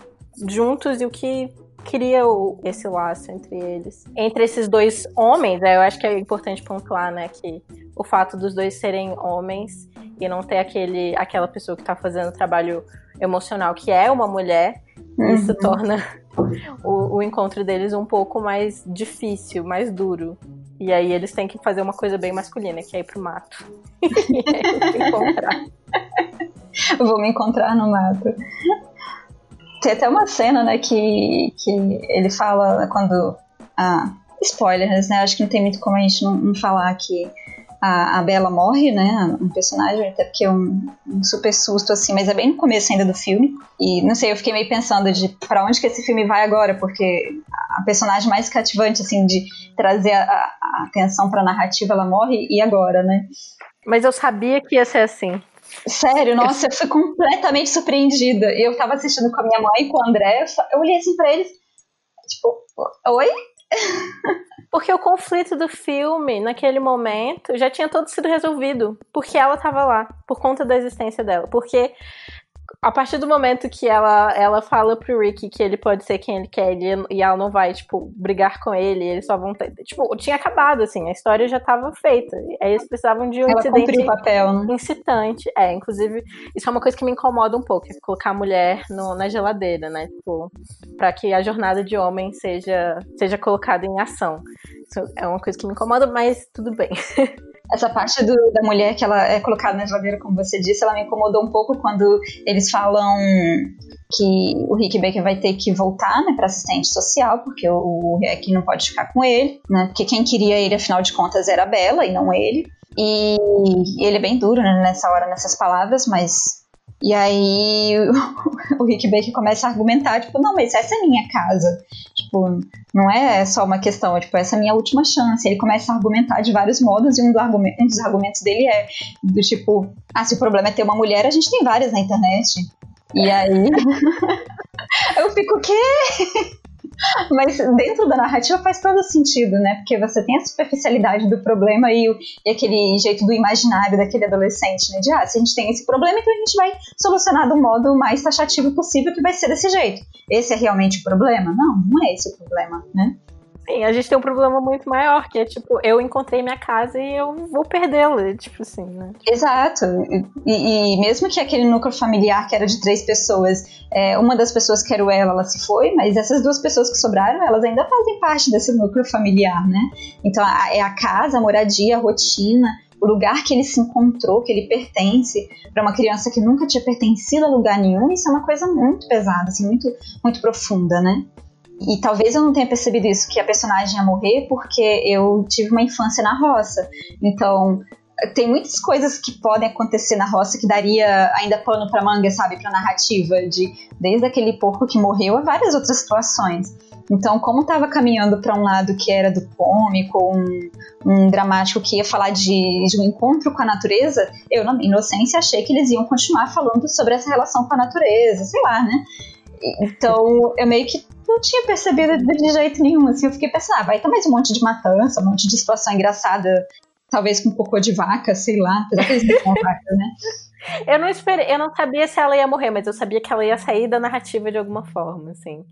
juntos e o que cria o, esse laço entre eles. Entre esses dois homens, é, eu acho que é importante pontuar, né, que o fato dos dois serem homens e não ter aquele, aquela pessoa que tá fazendo o trabalho emocional, que é uma mulher, uhum. isso torna o, o, encontro deles um pouco mais difícil, mais duro. E aí eles têm que fazer uma coisa bem masculina, que é ir pro mato. e aí, encontrar. Vou me encontrar no mato. Tem até uma cena, né, que, que ele fala quando. Ah, spoilers, né? Acho que não tem muito como a gente não, não falar que a, a Bella morre, né? Um personagem, até porque é um, um, super susto, assim, mas é bem no começo ainda do filme. E não sei, eu fiquei meio pensando de para onde que esse filme vai agora, porque a personagem mais cativante, assim, de trazer a, a atenção pra narrativa, ela morre, e agora, né? Mas eu sabia que ia ser assim. Sério, nossa, eu fui completamente surpreendida. Eu tava assistindo com a minha mãe, com o André, eu olhei assim pra eles, tipo, oi? Porque o conflito do filme, naquele momento, já tinha todo sido resolvido. Porque ela tava lá, por conta da existência dela. Porque a partir do momento que ela, ela fala pro Ricky que ele pode ser quem ele quer ele, e ela não vai, tipo, brigar com ele, eles só vão ter. Tipo, tinha acabado, assim, a história já tava feita. Aí eles precisavam de um ela incidente papel, né? incitante. É, inclusive, isso é uma coisa que me incomoda um pouco, é colocar a mulher no, na geladeira, né? Tipo, pra que a jornada de homem seja, seja colocada em ação. Isso é uma coisa que me incomoda, mas tudo bem. essa parte do, da mulher que ela é colocada na geladeira, como você disse, ela me incomodou um pouco quando eles falam que o Rick Baker vai ter que voltar, né, para assistente social, porque o, Rick não pode ficar com ele, né, porque quem queria ele, afinal de contas, era a Bella e não ele. E ele é bem duro né, nessa hora, nessas palavras, mas e aí o, Rick Baker começa a argumentar, tipo, não, mas essa é minha casa. Tipo, não é só uma questão, tipo, essa é minha última chance. Ele começa a argumentar de vários modos e um, do argument, um dos argumentos dele é do tipo, ah, se o problema é ter uma mulher, a gente tem várias na internet. E aí eu fico, o quê? Mas dentro da narrativa faz todo sentido, né? Porque você tem a superficialidade do problema e, o, e aquele jeito do imaginário daquele adolescente, né? De, ah, se a gente tem esse problema, então a gente vai solucionar do modo mais taxativo possível, que vai ser desse jeito. Esse é realmente o problema? Não, não é esse o problema, né? Sim, a gente tem um problema muito maior, que é tipo, eu encontrei minha casa e eu vou perdê-la, tipo assim, né? Exato. E, e, mesmo que aquele núcleo familiar que era de três pessoas, é, uma das pessoas que era ela, ela se foi, mas essas duas pessoas que sobraram, elas ainda fazem parte desse núcleo familiar, né? Então a, é a casa, a moradia, a rotina, o lugar que ele se encontrou, que ele pertence, para uma criança que nunca tinha pertencido a lugar nenhum, isso é uma coisa muito pesada, assim, muito, muito profunda, né? E talvez eu não tenha percebido isso, que a personagem ia morrer, porque eu tive uma infância na roça. Então, tem muitas coisas que podem acontecer na roça que daria ainda pano para manga, sabe, para narrativa, de desde aquele porco que morreu a várias outras situações. Então, como estava caminhando para um lado que era do cômico, um, um, dramático que ia falar de, de um encontro com a natureza, eu, na inocência, achei que eles iam continuar falando sobre essa relação com a natureza, sei lá, né? Então, eu meio que não tinha percebido de jeito nenhum. Assim, eu fiquei pensando, ah, vai ter mais um monte de matança, um monte de situação engraçada, talvez com cocô de vaca, sei lá. Apesar que eles não né? Eu não esperei, eu não sabia se ela ia morrer, mas eu sabia que ela ia sair da narrativa de alguma forma, assim.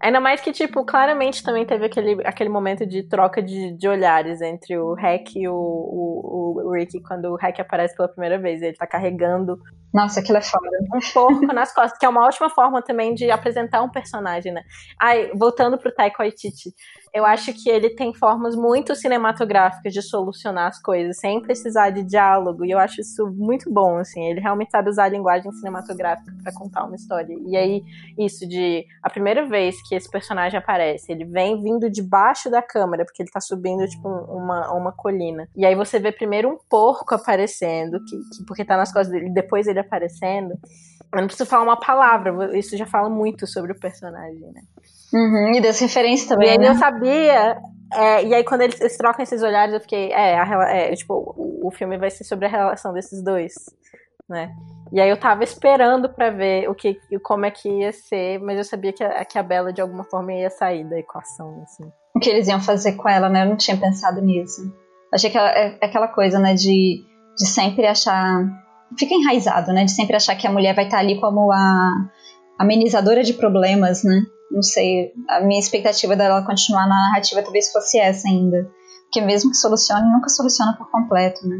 Ainda mais que, tipo, claramente também teve aquele, aquele momento de troca de, de olhares entre o Hack e o, o, o Ricky quando o Hack aparece pela primeira vez. Ele tá carregando. Nossa, aquilo é foda. Um porco nas costas, que é uma ótima forma também de apresentar um personagem, né? Ai, voltando pro Taiko Waititi eu acho que ele tem formas muito cinematográficas de solucionar as coisas, sem precisar de diálogo, e eu acho isso muito bom, assim, ele realmente sabe usar a linguagem cinematográfica para contar uma história. E aí, isso de a primeira vez que esse personagem aparece, ele vem vindo debaixo da câmera, porque ele tá subindo, tipo, uma, uma colina. E aí você vê primeiro um porco aparecendo, que, que porque tá nas costas dele, depois ele aparecendo. Eu não preciso falar uma palavra, isso já fala muito sobre o personagem, né? Uhum, e das referências também. E aí né? eu sabia. É, e aí, quando eles, eles, trocam esses olhares, eu fiquei. É, a, é tipo, o, o, filme vai ser sobre a relação desses dois, né? E aí eu tava esperando para ver o que, como é que ia ser, mas eu sabia que a, que a Bela de alguma forma ia sair da equação, assim. O que eles iam fazer com ela, né? Eu não tinha pensado nisso. Achei que ela, é, é aquela coisa, né, de, de sempre achar. Fica enraizado, né? De sempre achar que a mulher vai estar ali como a amenizadora de problemas, né? Não sei, a minha expectativa dela continuar na narrativa talvez fosse essa ainda. Porque mesmo que solucione, nunca soluciona por completo, né?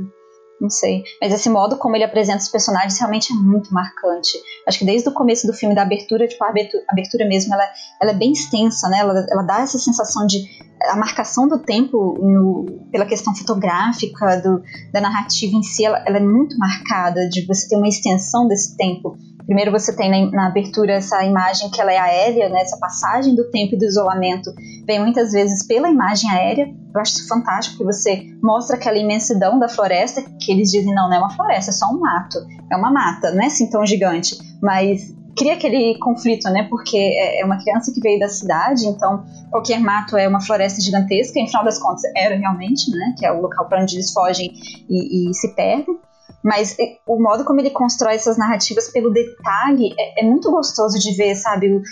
Não sei. Mas esse modo como ele apresenta os personagens realmente é muito marcante. Acho que desde o começo do filme, da abertura, tipo, a abertura, mesmo, ela, ela é bem extensa, né? Ela, ela dá essa sensação de. A marcação do tempo no, pela questão fotográfica, do, da narrativa em si, ela, ela é muito marcada, de você ter uma extensão desse tempo Primeiro você tem na, na, abertura essa imagem que ela é aérea, né, essa passagem do tempo e do isolamento vem muitas vezes pela imagem aérea. Eu acho isso fantástico que você mostra aquela imensidão da floresta, que eles dizem não, não é uma floresta, é só um mato, é uma mata, não é assim tão gigante, mas cria aquele conflito, né? Porque é, é uma criança que veio da cidade, então qualquer mato é uma floresta gigantesca, e, em final das contas era realmente, né? Que é o local para onde eles fogem e, e se perdem. Mas o modo como ele constrói essas narrativas pelo detalhe é, é muito gostoso de ver, sabe?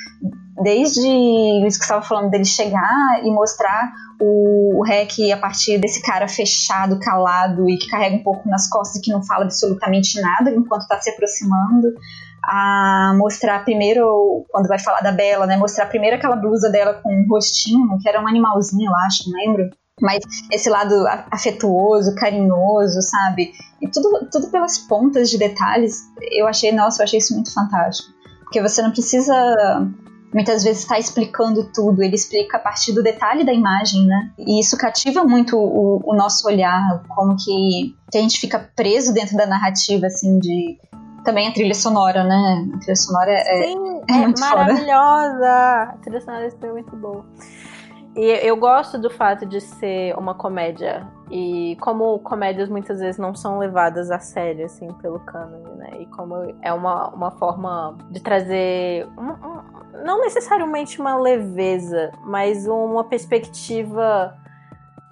Desde isso que estava falando dele chegar e mostrar o, o Rec a partir desse cara fechado, calado e que carrega um pouco nas costas e que não fala absolutamente nada enquanto está se aproximando a mostrar primeiro, quando vai falar da Bela, né? Mostrar primeiro aquela blusa dela com um rostinho, que era um animalzinho, eu acho, não lembro. Mas esse lado afetuoso, carinhoso, sabe? E tudo, tudo pelas pontas de detalhes, eu achei, nossa, eu achei isso muito fantástico. Porque você não precisa muitas vezes estar explicando tudo, ele explica a partir do detalhe da imagem, né? E isso cativa muito o, o nosso olhar, como que, que a gente fica preso dentro da narrativa, assim, de também a trilha sonora, né? A trilha sonora é, Sim, é, é maravilhosa. Foda. A trilha sonora é muito boa. E eu gosto do fato de ser uma comédia. E como comédias muitas vezes não são levadas a sério, assim, pelo cânone, né? E como é uma, uma forma de trazer. Um, um, não necessariamente uma leveza, mas uma perspectiva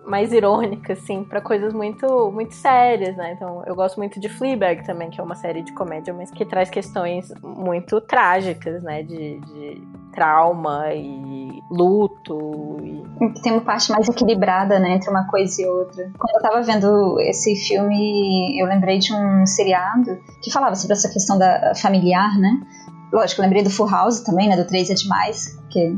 mais irônica, assim, para coisas muito, muito sérias, né? Então, eu gosto muito de Fleabag também, que é uma série de comédia, mas que traz questões muito trágicas, né? De, de trauma e luto. E... Tem uma parte mais equilibrada, né? Entre uma coisa e outra. Quando eu tava vendo esse filme, eu lembrei de um seriado que falava sobre essa questão da familiar, né? Lógico, eu lembrei do Full House também, né? Do Três é Demais, que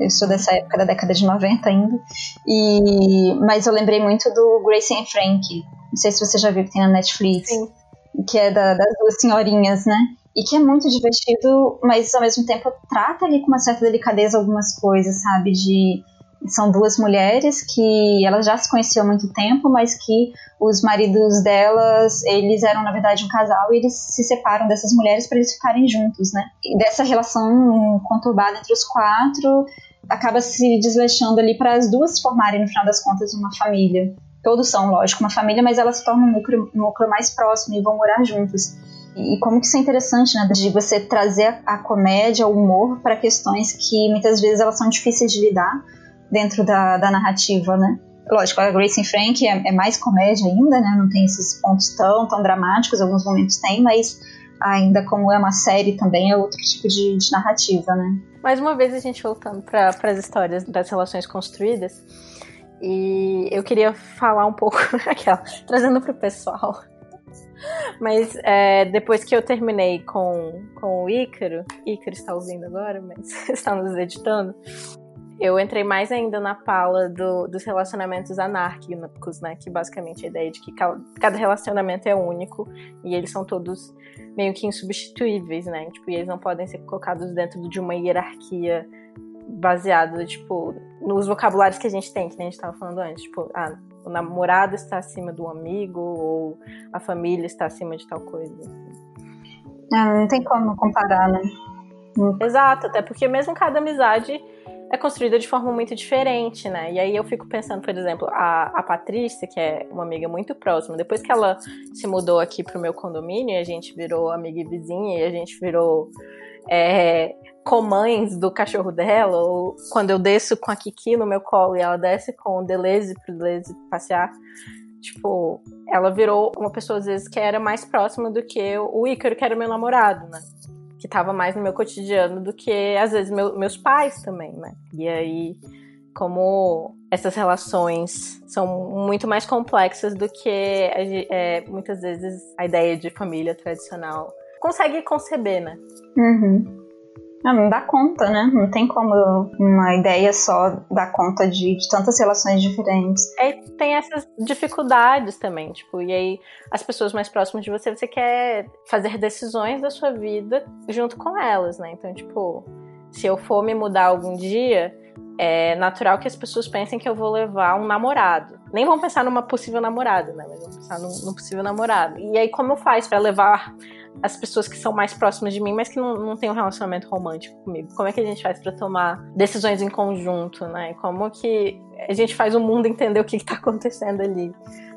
eu sou dessa época da década de 90 ainda. E, mas eu lembrei muito do Grace and Frank. Não sei se você já viu que tem na Netflix. Sim. Que é da, das duas senhorinhas, né? E que é muito divertido, mas ao mesmo tempo trata ali com uma certa delicadeza algumas coisas, sabe? De são duas mulheres que elas já se conheciam há muito tempo, mas que os maridos delas, eles eram na verdade um casal e eles se separam dessas mulheres para eles ficarem juntos, né? E dessa relação conturbada entre os quatro acaba se desleixando ali para as duas formarem no final das contas uma família. Todos são, lógico, uma família, mas elas se tornam um núcleo, um núcleo mais próximo e vão morar juntos. E como que isso é interessante, né? De você trazer a comédia, o humor para questões que muitas vezes elas são difíceis de lidar dentro da, da narrativa, né? Lógico, a Grace and Frank é, é, mais comédia ainda, né? Não tem esses pontos tão, tão dramáticos, alguns momentos tem, mas ainda como é uma série também é outro tipo de, de narrativa, né? Mais uma vez a gente voltando para as histórias das relações construídas, e eu queria falar um pouco aquela, trazendo para o pessoal. Mas é, depois que eu terminei com, com o Ícaro, Ícaro está ouvindo agora, mas está nos editando, eu entrei mais ainda na pala do, dos relacionamentos anárquicos, né? Que basicamente a ideia de que cada relacionamento é único e eles são todos meio que insubstituíveis, né? Tipo, e eles não podem ser colocados dentro de uma hierarquia baseada, tipo, nos vocabulários que a gente tem, que a gente estava falando antes. Tipo, ah, o namorado está acima do amigo ou a família está acima de tal coisa. Ah, não tem como comparar, né? Exato, até porque mesmo cada amizade é construída de forma muito diferente, né? E aí eu fico pensando, por exemplo, a, a Patrícia, que é uma amiga muito próxima, depois que ela se mudou aqui pro meu condomínio, a gente virou amiga e vizinha, e a gente virou é, comães do cachorro dela, ou quando eu desço com a Kiki no meu colo e ela desce com o Deleuze pro Deleuze passear, tipo, ela virou uma pessoa às vezes que era mais próxima do que o Ícaro, que era meu namorado, né? Que estava mais no meu cotidiano do que às vezes meu, meus pais também, né? E aí, como essas relações são muito mais complexas do que é, muitas vezes a ideia de família tradicional consegue conceber, né? Uhum. Não, não dá conta, né? Não tem como uma ideia só dar conta de, de tantas relações diferentes. É, tem essas dificuldades também, tipo, e aí as pessoas mais próximas de você, você quer fazer decisões da sua vida junto com elas, né? Então, tipo, se eu for me mudar algum dia, é natural que as pessoas pensem que eu vou levar um namorado. Nem vão pensar numa possível namorada, né? Mas vão pensar num, num possível namorado. E aí, como eu faço para levar as pessoas que são mais próximas de mim, mas que não, não têm um relacionamento romântico comigo? Como é que a gente faz para tomar decisões em conjunto, né? Como que a gente faz o mundo entender o que, está acontecendo ali,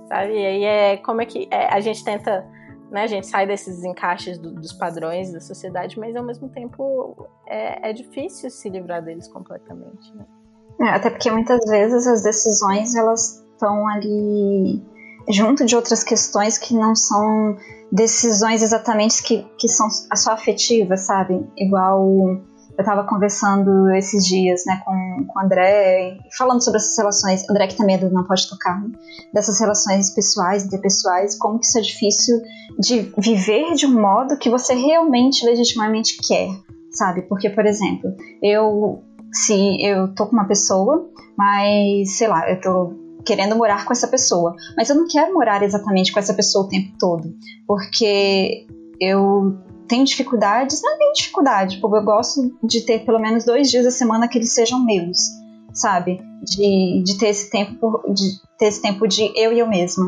sabe? E aí é como é que é, a gente tenta né, a gente sai desses encaixes do, dos padrões da sociedade, mas ao mesmo tempo é, é difícil se livrar deles completamente. Né? É, até porque muitas vezes as decisões elas estão ali junto de outras questões que não são decisões exatamente que, que são só afetivas, sabe? Igual eu estava conversando esses dias né, com, com o André, falando sobre essas relações, André que também é do Não Pode Tocar, né, dessas relações pessoais, interpessoais, como que isso é difícil de viver de um modo que você realmente, legitimamente quer, sabe? Porque, por exemplo, eu, se eu tô com uma pessoa, mas, sei lá, eu tô querendo morar com essa pessoa, mas eu não quero morar exatamente com essa pessoa o tempo todo, porque eu tenho dificuldades, não tem dificuldade, porque eu gosto de ter pelo menos dois dias da semana que eles sejam meus, sabe? De, de ter esse tempo de ter esse tempo de eu e eu mesma.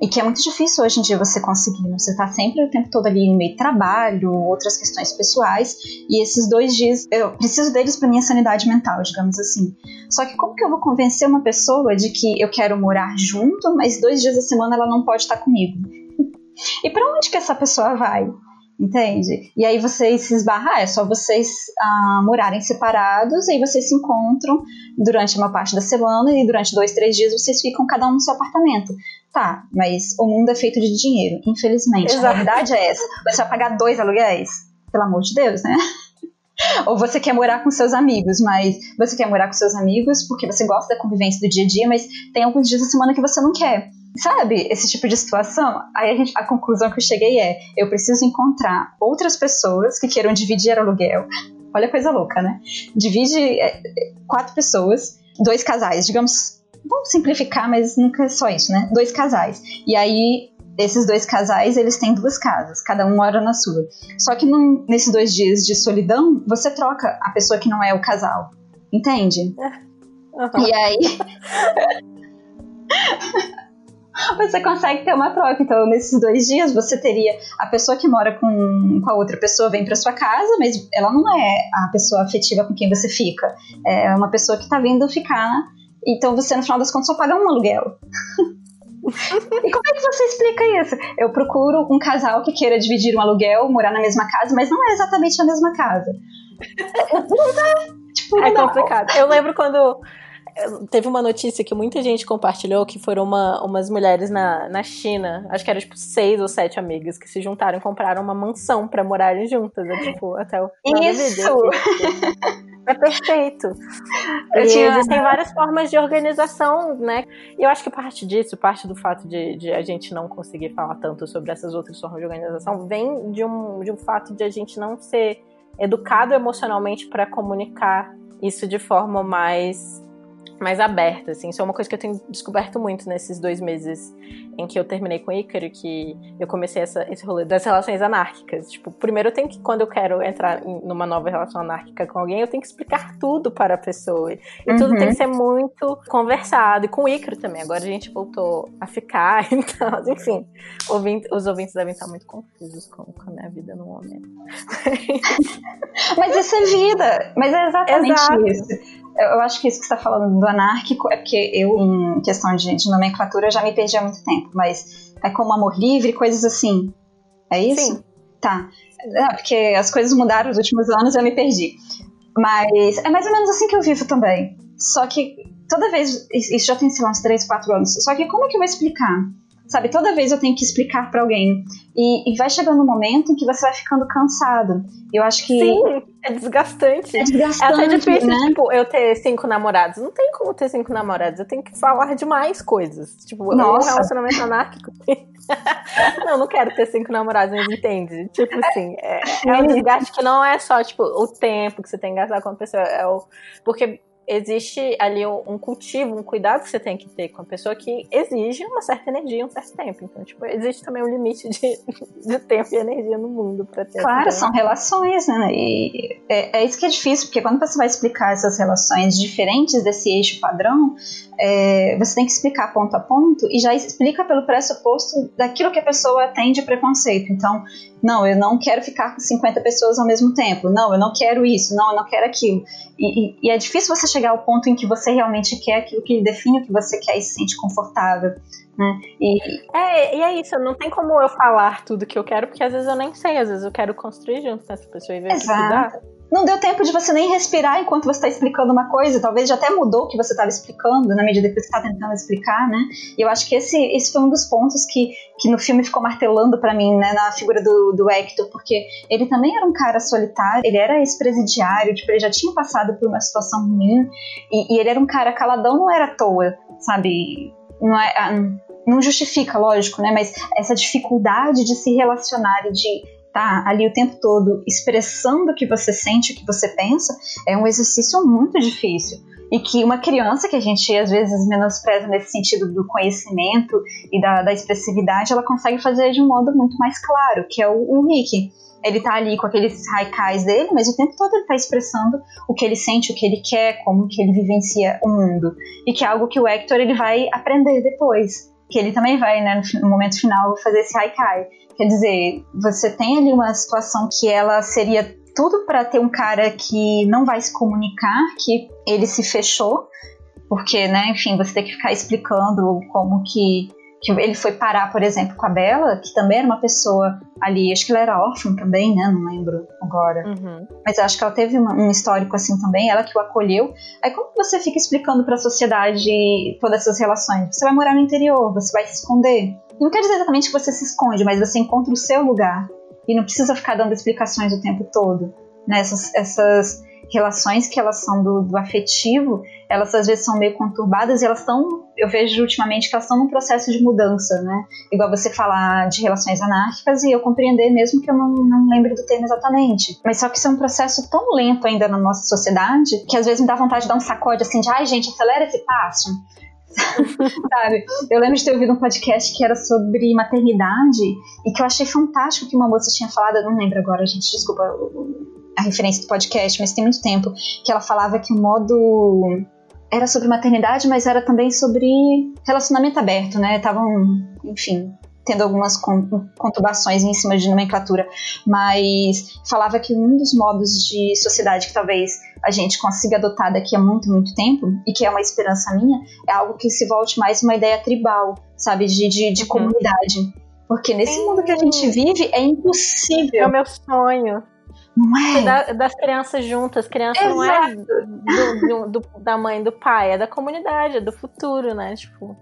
E que é muito difícil hoje em dia você conseguir. Né? Você está sempre o tempo todo ali no meio de trabalho, outras questões pessoais, e esses dois dias eu preciso deles para minha sanidade mental, digamos assim. Só que como que eu vou convencer uma pessoa de que eu quero morar junto, mas dois dias da semana ela não pode estar comigo? E para onde que essa pessoa vai? Entende? E aí vocês se esbarram, é só vocês ah, morarem separados, e aí vocês se encontram durante uma parte da semana e durante dois, três dias vocês ficam cada um no seu apartamento. Tá, mas o mundo é feito de dinheiro, infelizmente. Exato. A verdade é essa. Você vai pagar dois aluguéis? Pelo amor de Deus, né? Ou você quer morar com seus amigos, mas você quer morar com seus amigos porque você gosta da convivência do dia a dia, mas tem alguns dias da semana que você não quer. Sabe, esse tipo de situação? Aí a, gente, a conclusão que eu cheguei é: eu preciso encontrar outras pessoas que queiram dividir aluguel. Olha a coisa louca, né? Divide é, quatro pessoas, dois casais, digamos. Vamos simplificar, mas nunca é só isso, né? Dois casais. E aí esses dois casais, eles têm duas casas, cada um mora na sua. Só que num, nesses dois dias de solidão, você troca a pessoa que não é o casal. Entende? Uhum. E aí. você consegue ter uma troca. Então, nesses dois dias, você teria a pessoa que mora com, com a outra pessoa vem para sua casa, mas ela não é a pessoa afetiva com quem você fica. É uma pessoa que tá vindo ficar. Então, você, no final das contas, só paga um aluguel. e como é que você explica isso? Eu procuro um casal que queira dividir um aluguel, morar na mesma casa, mas não é exatamente a mesma casa. Não. Tipo, é complicado. Eu lembro quando teve uma notícia que muita gente compartilhou que foram uma, umas mulheres na, na China, acho que eram tipo seis ou sete amigas que se juntaram e compraram uma mansão para morarem juntas, é, tipo, até o Isso! É perfeito. E tinha... Existem várias formas de organização, né? E eu acho que parte disso, parte do fato de, de, a gente não conseguir falar tanto sobre essas outras formas de organização, vem de um, de um fato de a gente não ser educado emocionalmente para comunicar isso de forma mais mais aberta, assim. Isso é uma coisa que eu tenho descoberto muito nesses dois meses em que eu terminei com o Ícaro, que eu comecei essa, esse rolê das relações anárquicas. Tipo, primeiro eu tenho que, quando eu quero entrar em, numa nova relação anárquica com alguém, eu tenho que explicar tudo para a pessoa. E uhum. tudo tem que ser muito conversado. E com o Ícaro também. Agora a gente voltou a ficar, então, enfim. Ouvinte, os ouvintes devem estar muito confusos com, com a minha vida no momento. Mas isso é vida. Mas é exatamente Exato. isso eu acho que isso que você está falando do anárquico é porque eu, em questão de, de, nomenclatura, já me perdi há muito tempo, mas é como amor livre, coisas assim. É isso? Sim. Tá. É, porque as coisas mudaram nos últimos anos e eu me perdi. Mas é mais ou menos assim que eu vivo também. Só que toda vez. Isso já tem, sei lá, uns 3, 4 anos. Só que como é que eu vou explicar? Sabe, toda vez eu tenho que explicar para alguém. E, e, vai chegando um momento em que você vai ficando cansado. Eu acho que. Sim, é desgastante. É desgastante. É até difícil, né? tipo, eu ter cinco namorados. Não tem como ter cinco namorados. Eu tenho que falar de mais coisas. Tipo, Nossa. um relacionamento anárquico. não, não quero ter cinco namorados, mas entende? Tipo assim, é, é um desgaste que não é só, tipo, o tempo que você tem que gastar com a pessoa. É o, porque existe ali um cultivo, um cuidado que você tem que ter com a pessoa que exige uma certa energia, um certo tempo. Então, tipo, existe também um limite de, de tempo e energia no mundo para ter. Claro, são relações, né? E é, é, isso que é difícil, porque quando você vai explicar essas relações diferentes desse eixo padrão, é, você tem que explicar ponto a ponto e já explica pelo pressuposto daquilo que a pessoa tem de preconceito. Então, não, eu não quero ficar com 50 pessoas ao mesmo tempo. Não, eu não quero isso. Não, eu não quero aquilo. E, e, é difícil você chegar ao ponto em que você realmente quer aquilo que define o que você quer e se sente confortável. Né? E... É, e é isso, não tem como eu falar tudo que eu quero, porque às vezes eu nem sei, às vezes eu quero construir junto com essa pessoa e ver o que dá não deu tempo de você nem respirar enquanto você está explicando uma coisa. Talvez já até mudou o que você estava explicando na medida que você está tentando explicar, né? E eu acho que esse, esse foi um dos pontos que, que no filme ficou martelando para mim, né? Na figura do, do Hector, porque ele também era um cara solitário, ele era ex-presidiário, tipo, ele já tinha passado por uma situação ruim, e, e ele era um cara caladão, não era à toa, sabe? Não é. Ah, não justifica, lógico, né? Mas essa dificuldade de se relacionar e de tá ali o tempo todo expressando o que você sente, o que você pensa, é um exercício muito difícil. E que uma criança, que a gente às vezes menospreza nesse sentido do conhecimento e da, da expressividade, ela consegue fazer de um modo muito mais claro, que é o, o Rick. Ele tá ali com aqueles haikais dele, mas o tempo todo ele tá expressando o que ele sente, o que ele quer, como que ele vivencia o mundo. E que é algo que o Hector ele vai aprender depois. Que ele também vai, né, no momento final, fazer esse haikai. Quer dizer, você tem ali uma situação que ela seria tudo para ter um cara que não vai se comunicar, que ele se fechou, porque, né, enfim, você tem que ficar explicando como que, que ele foi parar, por exemplo, com a Bela, que também era uma pessoa ali, acho que ela era órfã também, né, não lembro agora. Uhum. Mas acho que ela teve uma, um histórico assim também, ela que o acolheu. Aí como você fica explicando para a sociedade todas essas relações? Você vai morar no interior, você vai se esconder. Não quer dizer exatamente que você se esconde, mas você encontra o seu lugar. E não precisa ficar dando explicações o tempo todo. Né? Essas, essas relações que elas são do, do, afetivo, elas às vezes são meio conturbadas e elas estão, eu vejo ultimamente que elas estão num processo de mudança, né? Igual você falar de relações anárquicas e eu compreender mesmo que eu não, não lembro do termo exatamente. Mas só que isso é um processo tão lento ainda na nossa sociedade que às vezes me dá vontade de dar um sacode assim de ai gente, acelera esse passo. Sabe? Eu lembro de ter ouvido um podcast que era sobre maternidade e que eu achei fantástico que uma moça tinha falado, eu não lembro agora, gente, desculpa a referência do podcast, mas tem muito tempo, que ela falava que o modo era sobre maternidade, mas era também sobre relacionamento aberto, né? Estavam, enfim, tendo algumas conturbações em cima de nomenclatura, mas falava que um dos modos de sociedade que talvez a gente consiga adotar daqui a muito, muito tempo, e que é uma esperança minha, é algo que se volte mais uma ideia tribal, sabe, de, de, de uhum. comunidade. Porque nesse mundo que a gente vive é impossível. É o meu sonho. Não é? Da, das crianças juntas. Criança Exato. não é do, do, do, da mãe do pai, é da comunidade, é do futuro, né? Tipo.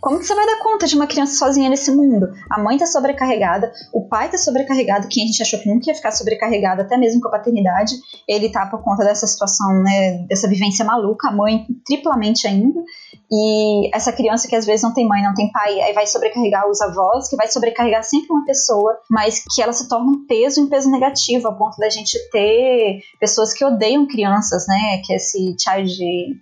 Como que você vai dar conta de uma criança sozinha nesse mundo? A mãe tá sobrecarregada, o pai tá sobrecarregado, quem a gente achou que nunca ia ficar sobrecarregado, até mesmo com a paternidade, ele tá por conta dessa situação, né, dessa vivência maluca, a mãe triplamente ainda, e essa criança que às vezes não tem mãe, não tem pai, aí vai sobrecarregar os avós, que vai sobrecarregar sempre uma pessoa, mas que ela se torna um peso, um peso negativo, a ponto da gente ter pessoas que odeiam crianças, né, que é esse child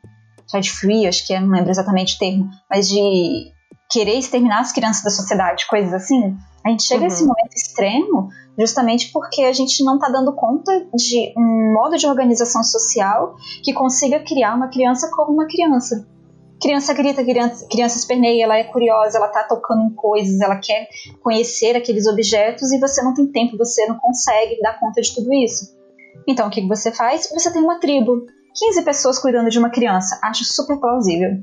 child free, acho que não lembro exatamente o termo, mas de querer exterminar as crianças da sociedade, coisas assim. A gente chega uhum. a esse uhum. momento extremo justamente porque a gente não está dando conta de um modo de organização social que consiga criar uma criança como uma criança. Criança grita, criança, criança esperneia, ela é curiosa, ela está tocando em coisas, ela quer conhecer aqueles objetos e você não tem tempo, você não consegue dar conta de tudo isso. Então o que você faz? Você tem uma tribo. 15 pessoas cuidando de uma criança. Acho super plausível.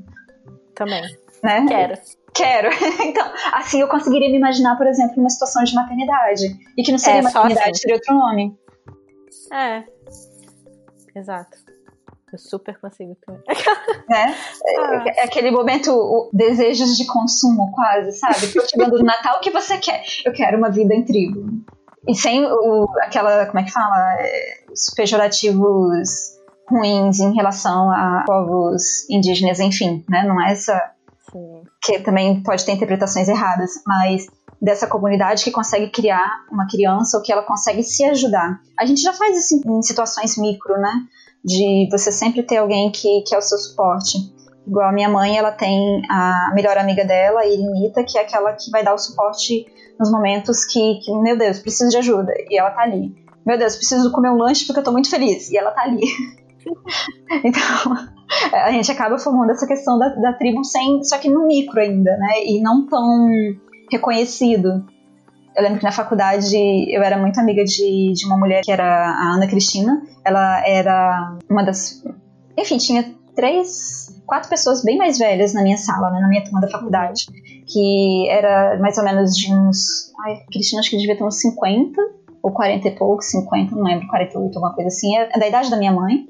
Também. Né? Quero. Quero. Então, assim eu conseguiria me imaginar, por exemplo, numa situação de maternidade. E que não seria é, maternidade, assim. seria outro nome. É. Exato. Eu super consigo também. Né? Ah. É, aquele momento, o, desejos de consumo, quase, sabe? Tô te dando do Natal, o que você quer? Eu quero uma vida em tribo. E sem o, aquela, como é que fala? É, os pejorativos ruins em relação a povos indígenas, enfim, né? Não é essa Sim. que também pode ter interpretações erradas, mas dessa comunidade que consegue criar uma criança ou que ela consegue se ajudar. A gente já faz isso em situações micro, né? De você sempre ter alguém que, que é o seu suporte. Igual a minha mãe, ela tem a melhor amiga dela, a Irinita, que é aquela que vai dar o suporte nos momentos que, que, meu Deus, preciso de ajuda. E ela tá ali. Meu Deus, preciso comer um lanche porque eu tô muito feliz. E ela tá ali. então, a gente acaba formando essa questão da, da tribo sem, só que no micro ainda, né? E não tão reconhecido. Eu lembro que na faculdade eu era muito amiga de, de uma mulher que era a Ana Cristina. Ela era uma das. Enfim, tinha três, quatro pessoas bem mais velhas na minha sala, né, na minha turma da faculdade, que era mais ou menos de uns, ai, Cristina acho que devia ter uns 50 ou 40 e poucos, 50, não lembro, 48, alguma coisa assim, é da idade da minha mãe.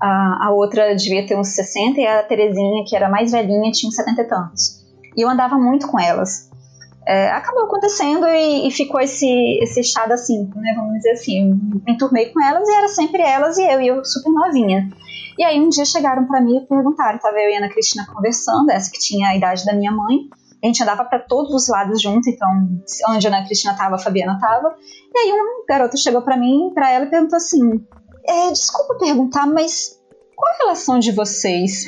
A, a outra devia ter uns 60 e a Terezinha, que era mais velhinha, tinha uns 70 e tantos. E eu andava muito com elas. É, acabou acontecendo e, e, ficou esse, esse da cinco, né? Vamos dizer assim. Me enturmei com elas e era sempre elas e eu, e eu super novinha. E aí um dia chegaram para mim e perguntaram, tava eu e a Ana Cristina conversando, essa que tinha a idade da minha mãe, a gente andava para todos os lados junto, então onde a Ana Cristina tava, a Fabiana tava. E aí um garoto chegou para mim, para ela e perguntou assim: é, desculpa perguntar, mas qual a relação de vocês?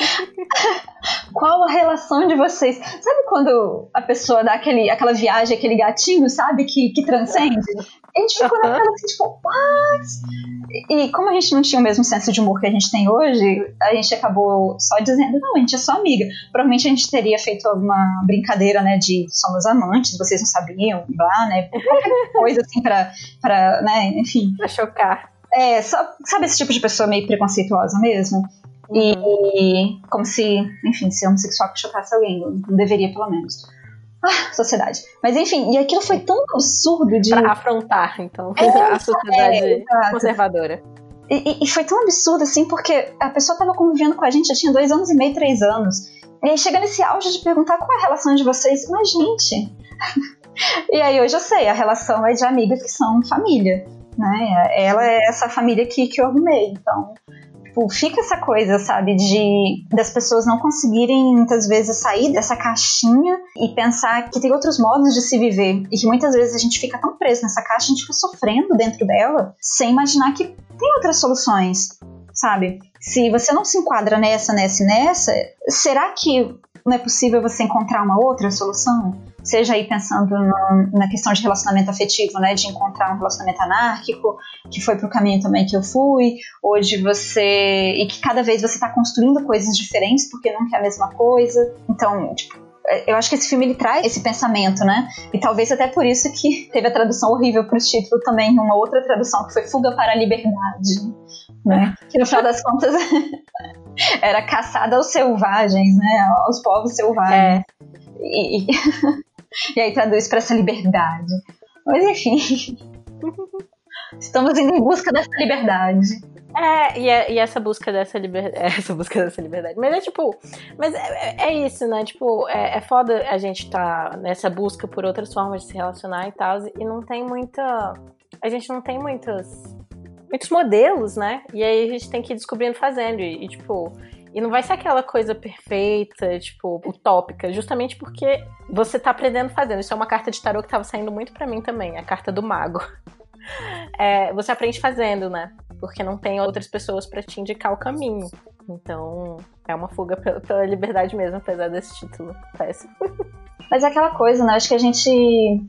qual a relação de vocês? Sabe quando a pessoa dá aquele, aquela viagem, aquele gatinho, sabe, que, que transcende? A gente ficou naquela assim, tipo, what? E como a gente não tinha o mesmo senso de humor que a gente tem hoje, a gente acabou só dizendo, não, a gente é só amiga. Provavelmente a gente teria feito alguma brincadeira, né, de somos amantes, vocês não sabiam, blá, né, qualquer coisa assim pra, pra né, enfim. Pra chocar. É, só, sabe esse tipo de pessoa meio preconceituosa mesmo? E, uhum. como se, enfim, se homossexual chocasse alguém, não deveria pelo menos. Ah, sociedade. Mas enfim, e aquilo foi tão absurdo de. Pra afrontar, então, é, a sociedade é, conservadora. E, e, foi tão absurdo, assim, porque a pessoa tava convivendo com a gente, já tinha dois anos e meio, três anos. E aí chega nesse auge de perguntar qual é a relação de vocês. Mas, gente. e aí hoje eu sei, a relação é de amigas que são família. Né? Ela é essa família que, que eu arrumei. Então, Tipo, fica essa coisa, sabe, de das pessoas não conseguirem muitas vezes sair dessa caixinha e pensar que tem outros modos de se viver e que muitas vezes a gente fica tão preso nessa caixa, a gente fica sofrendo dentro dela, sem imaginar que tem outras soluções, sabe? Se você não se enquadra nessa, nessa e nessa, será que não é possível você encontrar uma outra solução? Seja aí pensando no, na questão de relacionamento afetivo, né, de encontrar um relacionamento anárquico, que foi pro caminho também que eu fui, ou de você e que cada vez você está construindo coisas diferentes porque nunca é a mesma coisa. Então, tipo, eu acho que esse filme ele traz esse pensamento, né? E talvez até por isso que teve a tradução horrível para o título também, uma outra tradução que foi Fuga para a Liberdade, né? Que no final das contas era caçada aos selvagens, né? Aos povos selvagens. É. E, e aí traduz para essa liberdade. Mas enfim. Estamos indo em busca dessa liberdade. É, e, é, e essa busca dessa liberdade. Essa busca dessa liberdade. Mas é tipo. Mas é, é isso, né? Tipo, é, é foda a gente tá nessa busca por outras formas de se relacionar e tal. E não tem muita. A gente não tem muitas. Muitos modelos, né? E aí a gente tem que ir descobrindo fazendo. E, e tipo, e não vai ser aquela coisa perfeita, tipo, utópica, justamente porque você tá aprendendo fazendo. Isso é uma carta de tarô que tava saindo muito para mim também, a carta do mago. É, você aprende fazendo, né? Porque não tem outras pessoas para te indicar o caminho. Então, é uma fuga pela, pela liberdade mesmo, apesar desse título péssimo. Mas é aquela coisa, né? Acho que a gente.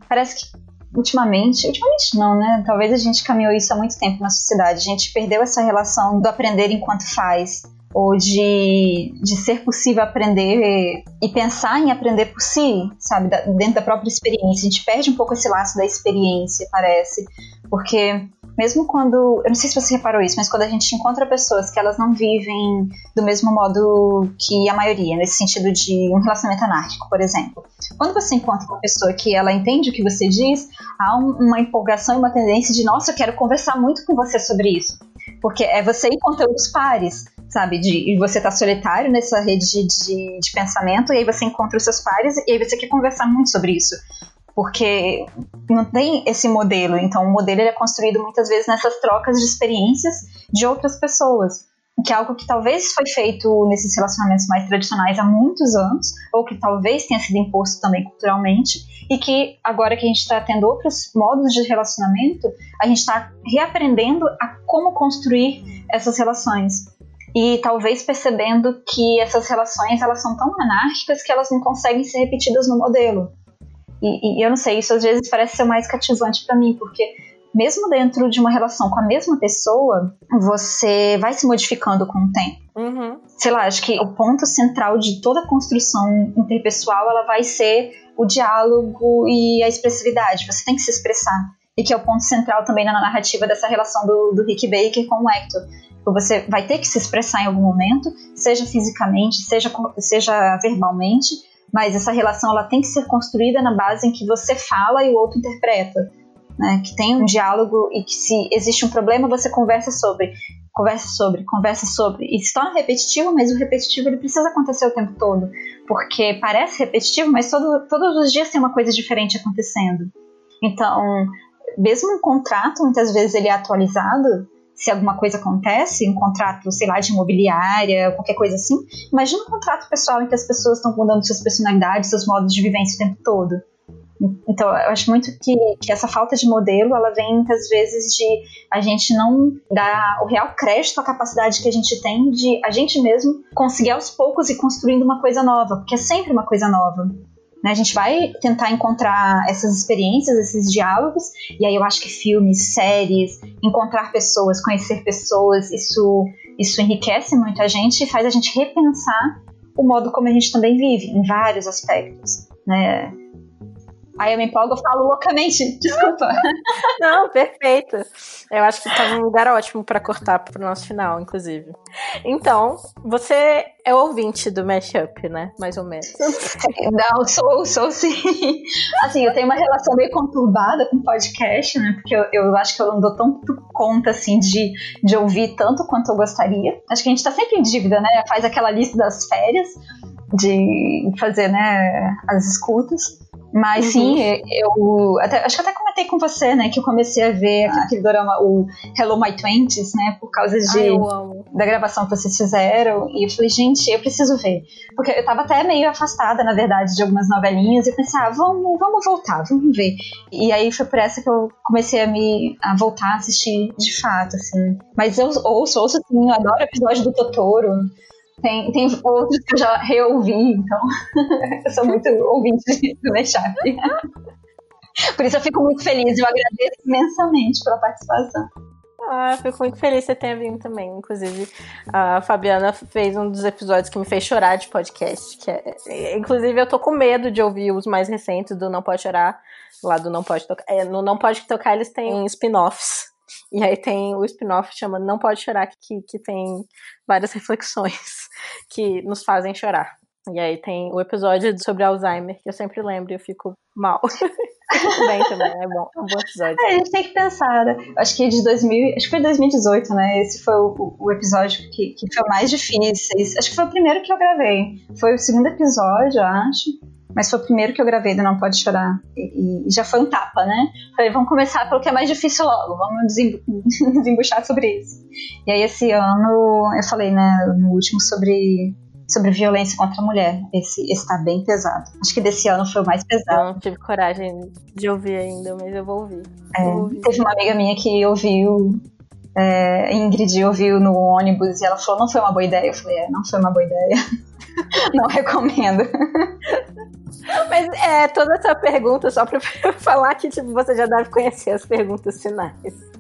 Parece que ultimamente, ultimamente não, né? Talvez a gente caminhou isso há muito tempo na sociedade. A gente perdeu essa relação do aprender enquanto faz ou de, de ser possível aprender e pensar em aprender por si, sabe, da, dentro da própria experiência. A gente perde um pouco esse laço da experiência, parece, porque mesmo quando, eu não sei se você reparou isso, mas quando a gente encontra pessoas que elas não vivem do mesmo modo que a maioria, nesse sentido de um relacionamento anárquico, por exemplo. Quando você encontra uma pessoa que ela entende o que você diz, há um, uma empolgação e uma tendência de, nossa, eu quero conversar muito com você sobre isso. Porque é você e conteúdos pares sabe? De, e você tá solitário nessa rede de, de, de pensamento, e aí você encontra os seus pares, e aí você quer conversar muito sobre isso porque não tem esse modelo. Então, o modelo é construído muitas vezes nessas trocas de experiências de outras pessoas, que é algo que talvez foi feito nesses relacionamentos mais tradicionais há muitos anos, ou que talvez tenha sido imposto também culturalmente, e que agora que a gente está tendo outros modos de relacionamento, a gente está reaprendendo a como construir essas relações e talvez percebendo que essas relações elas são tão anárquicas que elas não conseguem ser repetidas no modelo. E, e eu não sei, isso às vezes parece ser mais cativante para mim, porque mesmo dentro de uma relação com a mesma pessoa, você vai se modificando com o tempo. Uhum. Sei lá, acho que o ponto central de toda a construção interpessoal ela vai ser o diálogo e a expressividade. Você tem que se expressar. E que é o ponto central também na narrativa dessa relação do, do Rick Baker com o Hector Você vai ter que se expressar em algum momento, seja fisicamente, seja, seja verbalmente, mas essa relação ela tem que ser construída na base em que você fala e o outro interpreta. Né, que tem um diálogo e que se existe um problema você conversa sobre, conversa sobre, conversa sobre e se torna repetitivo, mas o repetitivo ele precisa acontecer o tempo todo, porque parece repetitivo, mas todo, todos os dias tem uma coisa diferente acontecendo. Então, mesmo um contrato, muitas vezes ele é atualizado, se alguma coisa acontece, um contrato, sei lá, de imobiliária, qualquer coisa assim. Imagina um contrato pessoal em que as pessoas estão mudando suas personalidades, seus modos de vivência o tempo todo. Então, eu acho muito que, que, essa falta de modelo, ela vem muitas vezes de a gente não dar o real crédito à capacidade que a gente tem de a gente mesmo conseguir aos poucos ir construindo uma coisa nova, porque é sempre uma coisa nova. Né? A gente vai tentar encontrar essas experiências, esses diálogos, e aí eu acho que filmes, séries, encontrar pessoas, conhecer pessoas, isso, isso enriquece muito a gente e faz a gente repensar o modo como a gente também vive, em vários aspectos. Né? Aí eu me empolgo, eu falo loucamente, desculpa. Não, perfeito. Eu acho que tá num lugar ótimo para cortar pro nosso final, inclusive. Então, você é ouvinte do Mashup, né? Mais ou menos. Não, sou, sou sim. Assim, eu tenho uma relação meio conturbada com podcast, né? Porque eu, eu acho que eu não dou tanto conta, assim, de, de ouvir tanto quanto eu gostaria. Acho que a gente tá sempre em dívida, né? Faz aquela lista das férias de fazer, né, as escutas. Mas uhum. sim, eu até, acho que até comentei com você, né, que eu comecei a ver aquele drama, o Hello My Twenties, né, por causa de, da gravação que vocês fizeram. E eu falei, gente, eu preciso ver. Porque eu tava até meio afastada, na verdade, de algumas novelinhas. E eu pensei, ah, vamos, vamos voltar, vamos ver. E aí foi por essa que eu comecei a me a voltar a assistir de fato, assim. Mas eu ouço, ouço assim, eu adoro o episódio do Totoro. Tem, tem outros que eu já reouvi, então eu sou muito ouvinte do Mashup. Por isso eu fico muito feliz, eu agradeço imensamente pela participação. Ah, fico muito feliz que você tenha vindo também. Inclusive, a Fabiana fez um dos episódios que me fez chorar de podcast. Que é, inclusive, eu tô com medo de ouvir os mais recentes do Não Pode Chorar, lá do Não Pode Tocar. É, no Não Pode Tocar, eles têm spin-offs e aí tem o spin-off chama Não Pode Chorar, que, que tem várias reflexões que nos fazem chorar. E aí tem o episódio sobre Alzheimer, que eu sempre lembro e eu fico mal. bem também, é bom, é um bom episódio. É, a gente tem que pensar, né? Acho que de 2000, acho que foi 2018, né? Esse foi o, o episódio que, que foi mais difícil. Acho que foi o primeiro que eu gravei. Foi o segundo episódio, acho. Mas foi o primeiro que eu gravei do Não Pode Chorar. E, e já foi um tapa, né? Falei, vamos começar pelo que é mais difícil logo, vamos desembuchar sobre isso. E aí esse ano eu falei, né, no último sobre sobre violência contra a mulher. Esse está bem pesado. Acho que desse ano foi o mais pesado. Eu não tive coragem de ouvir ainda, mas eu vou ouvir. É, vou ouvir. Teve uma amiga minha que ouviu. É, Ingrid ouviu no ônibus e ela falou: não foi uma boa ideia. Eu falei: é, não foi uma boa ideia. não recomendo. Mas é toda essa pergunta, só pra falar que tipo, você já deve conhecer as perguntas finais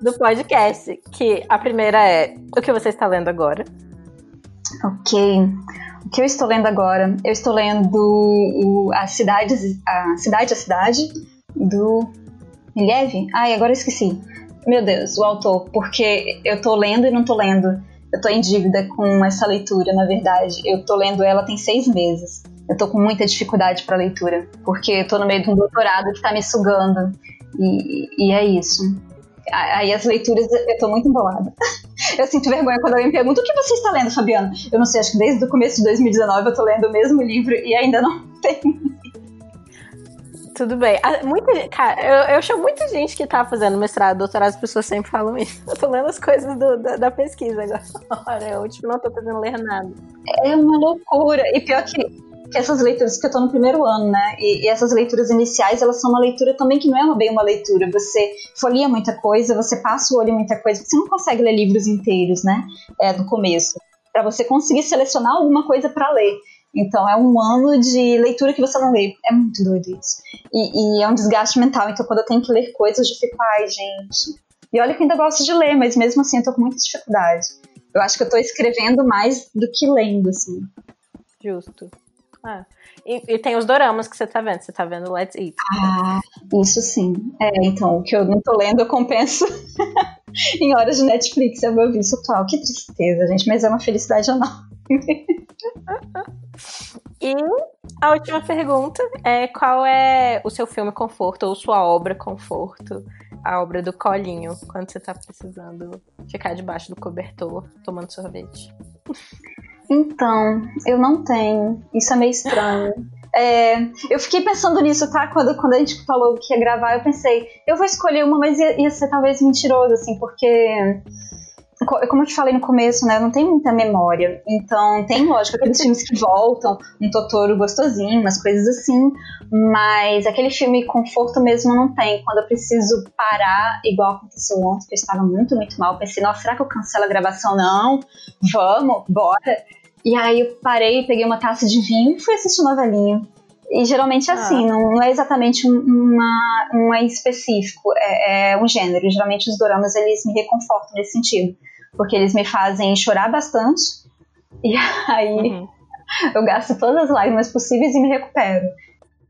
do podcast. Que a primeira é: o que você está lendo agora? Ok. O que eu estou lendo agora? Eu estou lendo o, a, cidade, a Cidade a Cidade, do Miliev? Ai, agora eu esqueci. Meu Deus, o autor, porque eu estou lendo e não estou lendo. Eu estou em dívida com essa leitura, na verdade. Eu estou lendo ela tem seis meses eu tô com muita dificuldade para leitura, porque eu tô no meio de um doutorado que tá me sugando. E, e é isso. Aí as leituras eu tô muito embolada. Eu sinto vergonha quando alguém me pergunta o que você está lendo, Fabiana? Eu não sei, acho que desde o começo de 2019 eu tô lendo o mesmo livro e ainda não tenho. Tudo bem. Ah, muita, cara, eu, eu chamo muita gente que tá fazendo mestrado, doutorado, as pessoas sempre falam isso. Eu tô lendo as coisas do, da, da, pesquisa agora. Eu, tipo, não tô fazendo ler nada. É uma loucura. E pior que que essas leituras, que eu tô no primeiro ano, né? E, e, essas leituras iniciais, elas são uma leitura também que não é uma, bem uma leitura. Você folia muita coisa, você passa o olho em muita coisa, você não consegue ler livros inteiros, né? É, no começo. para você conseguir selecionar alguma coisa para ler. Então é um ano de leitura que você não lê. É muito doido isso. E, e, é um desgaste mental. Então quando eu tenho que ler coisas, eu fico, ai, gente. E olha que ainda gosto de ler, mas mesmo assim eu tô com muita dificuldade. Eu acho que eu tô escrevendo mais do que lendo, assim. Justo. Ah. E, e, tem os doramas que você tá vendo. Você tá vendo Let's Eat. Ah, isso sim. É, então, o que eu não tô lendo eu compenso em horas de Netflix é o meu vício atual. Que tristeza, gente, mas é uma felicidade enorme. e a última pergunta é qual é o seu filme conforto ou sua obra conforto? A obra do colinho, quando você tá precisando ficar debaixo do cobertor tomando sorvete. Então, eu não tenho. Isso é meio estranho. É, eu fiquei pensando nisso, tá? Quando, quando a gente falou que ia gravar, eu pensei, eu vou escolher uma, mas ia, ia ser talvez mentiroso, assim, porque como eu te falei no começo, né, não tenho muita memória. Então, tem, lógico, aqueles filmes que voltam, um Totoro gostosinho, umas coisas assim, mas aquele filme conforto mesmo não tem. Quando eu preciso parar, igual aconteceu ontem, que eu estava muito, muito mal, pensei, nossa, será que eu cancelo a gravação? Não, vamos, bora. E aí eu parei, peguei uma taça de vinho e fui assistir novelinha. E geralmente é ah. assim, não, é exatamente uma, uma específico, é, é, um gênero. Geralmente os doramas eles me reconfortam nesse sentido, porque eles me fazem chorar bastante e aí uhum. eu gasto todas as lágrimas possíveis e me recupero.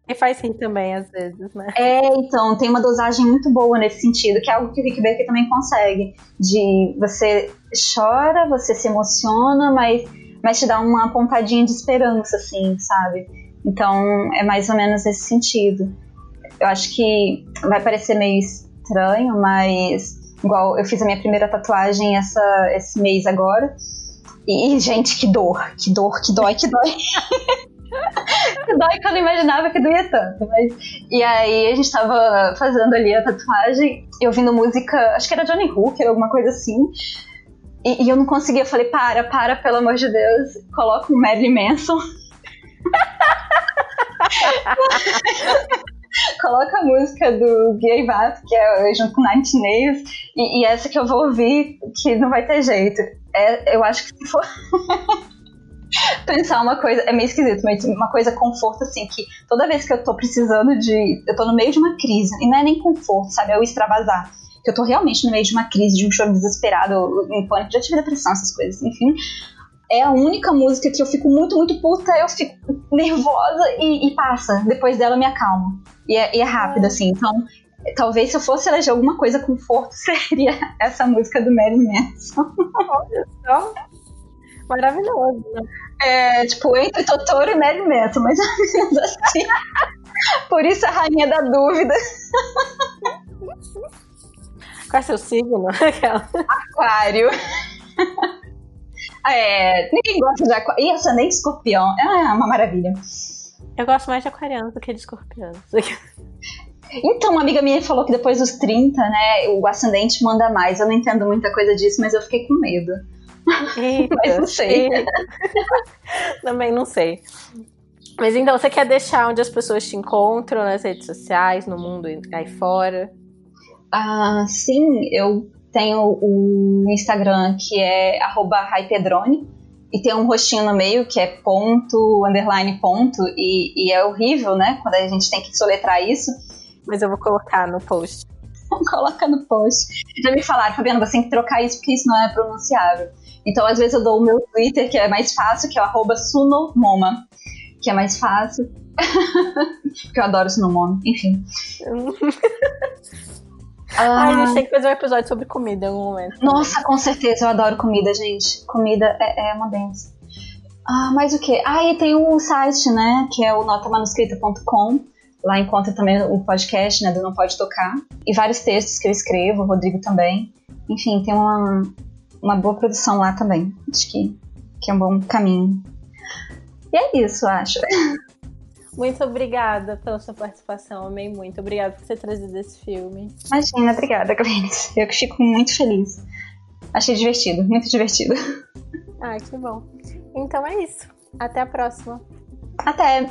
E faz rir também, às vezes, né? É, então, tem uma dosagem muito boa nesse sentido, que é algo que o Rick Baker também consegue. De você chora, você se emociona, mas mas te dá uma pontadinha de esperança, assim, sabe? Então é mais ou menos esse sentido. Eu acho que vai parecer meio estranho, mas igual eu fiz a minha primeira tatuagem essa, esse mês agora. E, gente, que dor, que dor, que dói, que dói. que dói que eu não imaginava que doía tanto. Mas... E aí a gente tava fazendo ali a tatuagem e ouvindo música, acho que era Johnny Hooker, alguma coisa assim. E, e, eu não conseguia, eu falei, para, para, pelo amor de Deus, coloca um Marilyn Manson. Coloca a música do Gay Up, que é junto com Nine Nails, e, e, essa que eu vou ouvir, que não vai ter jeito. É, eu acho que se for pensar uma coisa, é meio esquisito, mas uma coisa conforto, assim, que toda vez que eu tô precisando de. Eu tô no meio de uma crise, e não é nem conforto, sabe? É o extravasar que eu tô realmente no meio de uma crise, de um choro desesperado, em pânico, já tive depressão, essas coisas, enfim. É a única música que eu fico muito, muito puta, eu fico nervosa e, e passa. Depois dela eu me acalmo. E é, e é rápido, é. assim. Então, talvez se eu fosse eleger alguma coisa conforto, seria essa música do Mary Manson. Olha só. Maravilhoso, né? É, tipo, entre Totoro e Mary Manson, menos assim. Por isso a rainha da dúvida. Qual é seu signo? Aquário. É, ninguém gosta de aquário. E ascendente escorpião. É uma maravilha. Eu gosto mais de aquariano do que de escorpião. Então, uma amiga minha falou que depois dos 30, né, o ascendente manda mais. Eu não entendo muita coisa disso, mas eu fiquei com medo. Eita, mas não sei. Também não sei. Mas então, você quer deixar onde as pessoas te encontram nas redes sociais, no mundo aí fora? Ah, sim, eu tenho o Instagram que é @raipedrone e tem um rostinho no meio que é ponto, underline ponto, e, e, é horrível, né? Quando a gente tem que soletrar isso. Mas eu vou colocar no post. Coloca no post. Já me falaram, Fabiana, você tem que trocar isso porque isso não é pronunciável. Então, às vezes, eu dou o meu Twitter, que é mais fácil, que é o arroba sunomoma, que é mais fácil. porque eu adoro Sunomoma, enfim. Ah, a gente tem que fazer um episódio sobre comida em algum momento. Nossa, com certeza, eu adoro comida, gente. Comida é, é uma benção. Ah, mas o que? Ah, e tem o site, né? Que é o notamanuscrita.com. Lá encontra também o podcast, né? Do Não Pode Tocar. E vários textos que eu escrevo, o Rodrigo também. Enfim, tem uma, uma boa produção lá também. Acho que, que é um bom caminho. E é isso, acho. Muito obrigada pela sua participação, amei muito. Obrigada por ter trazido esse filme. Imagina, obrigada, Glennis. Eu que fico muito feliz. Achei divertido, muito divertido. Ai, que bom. Então é isso. Até a próxima. Até!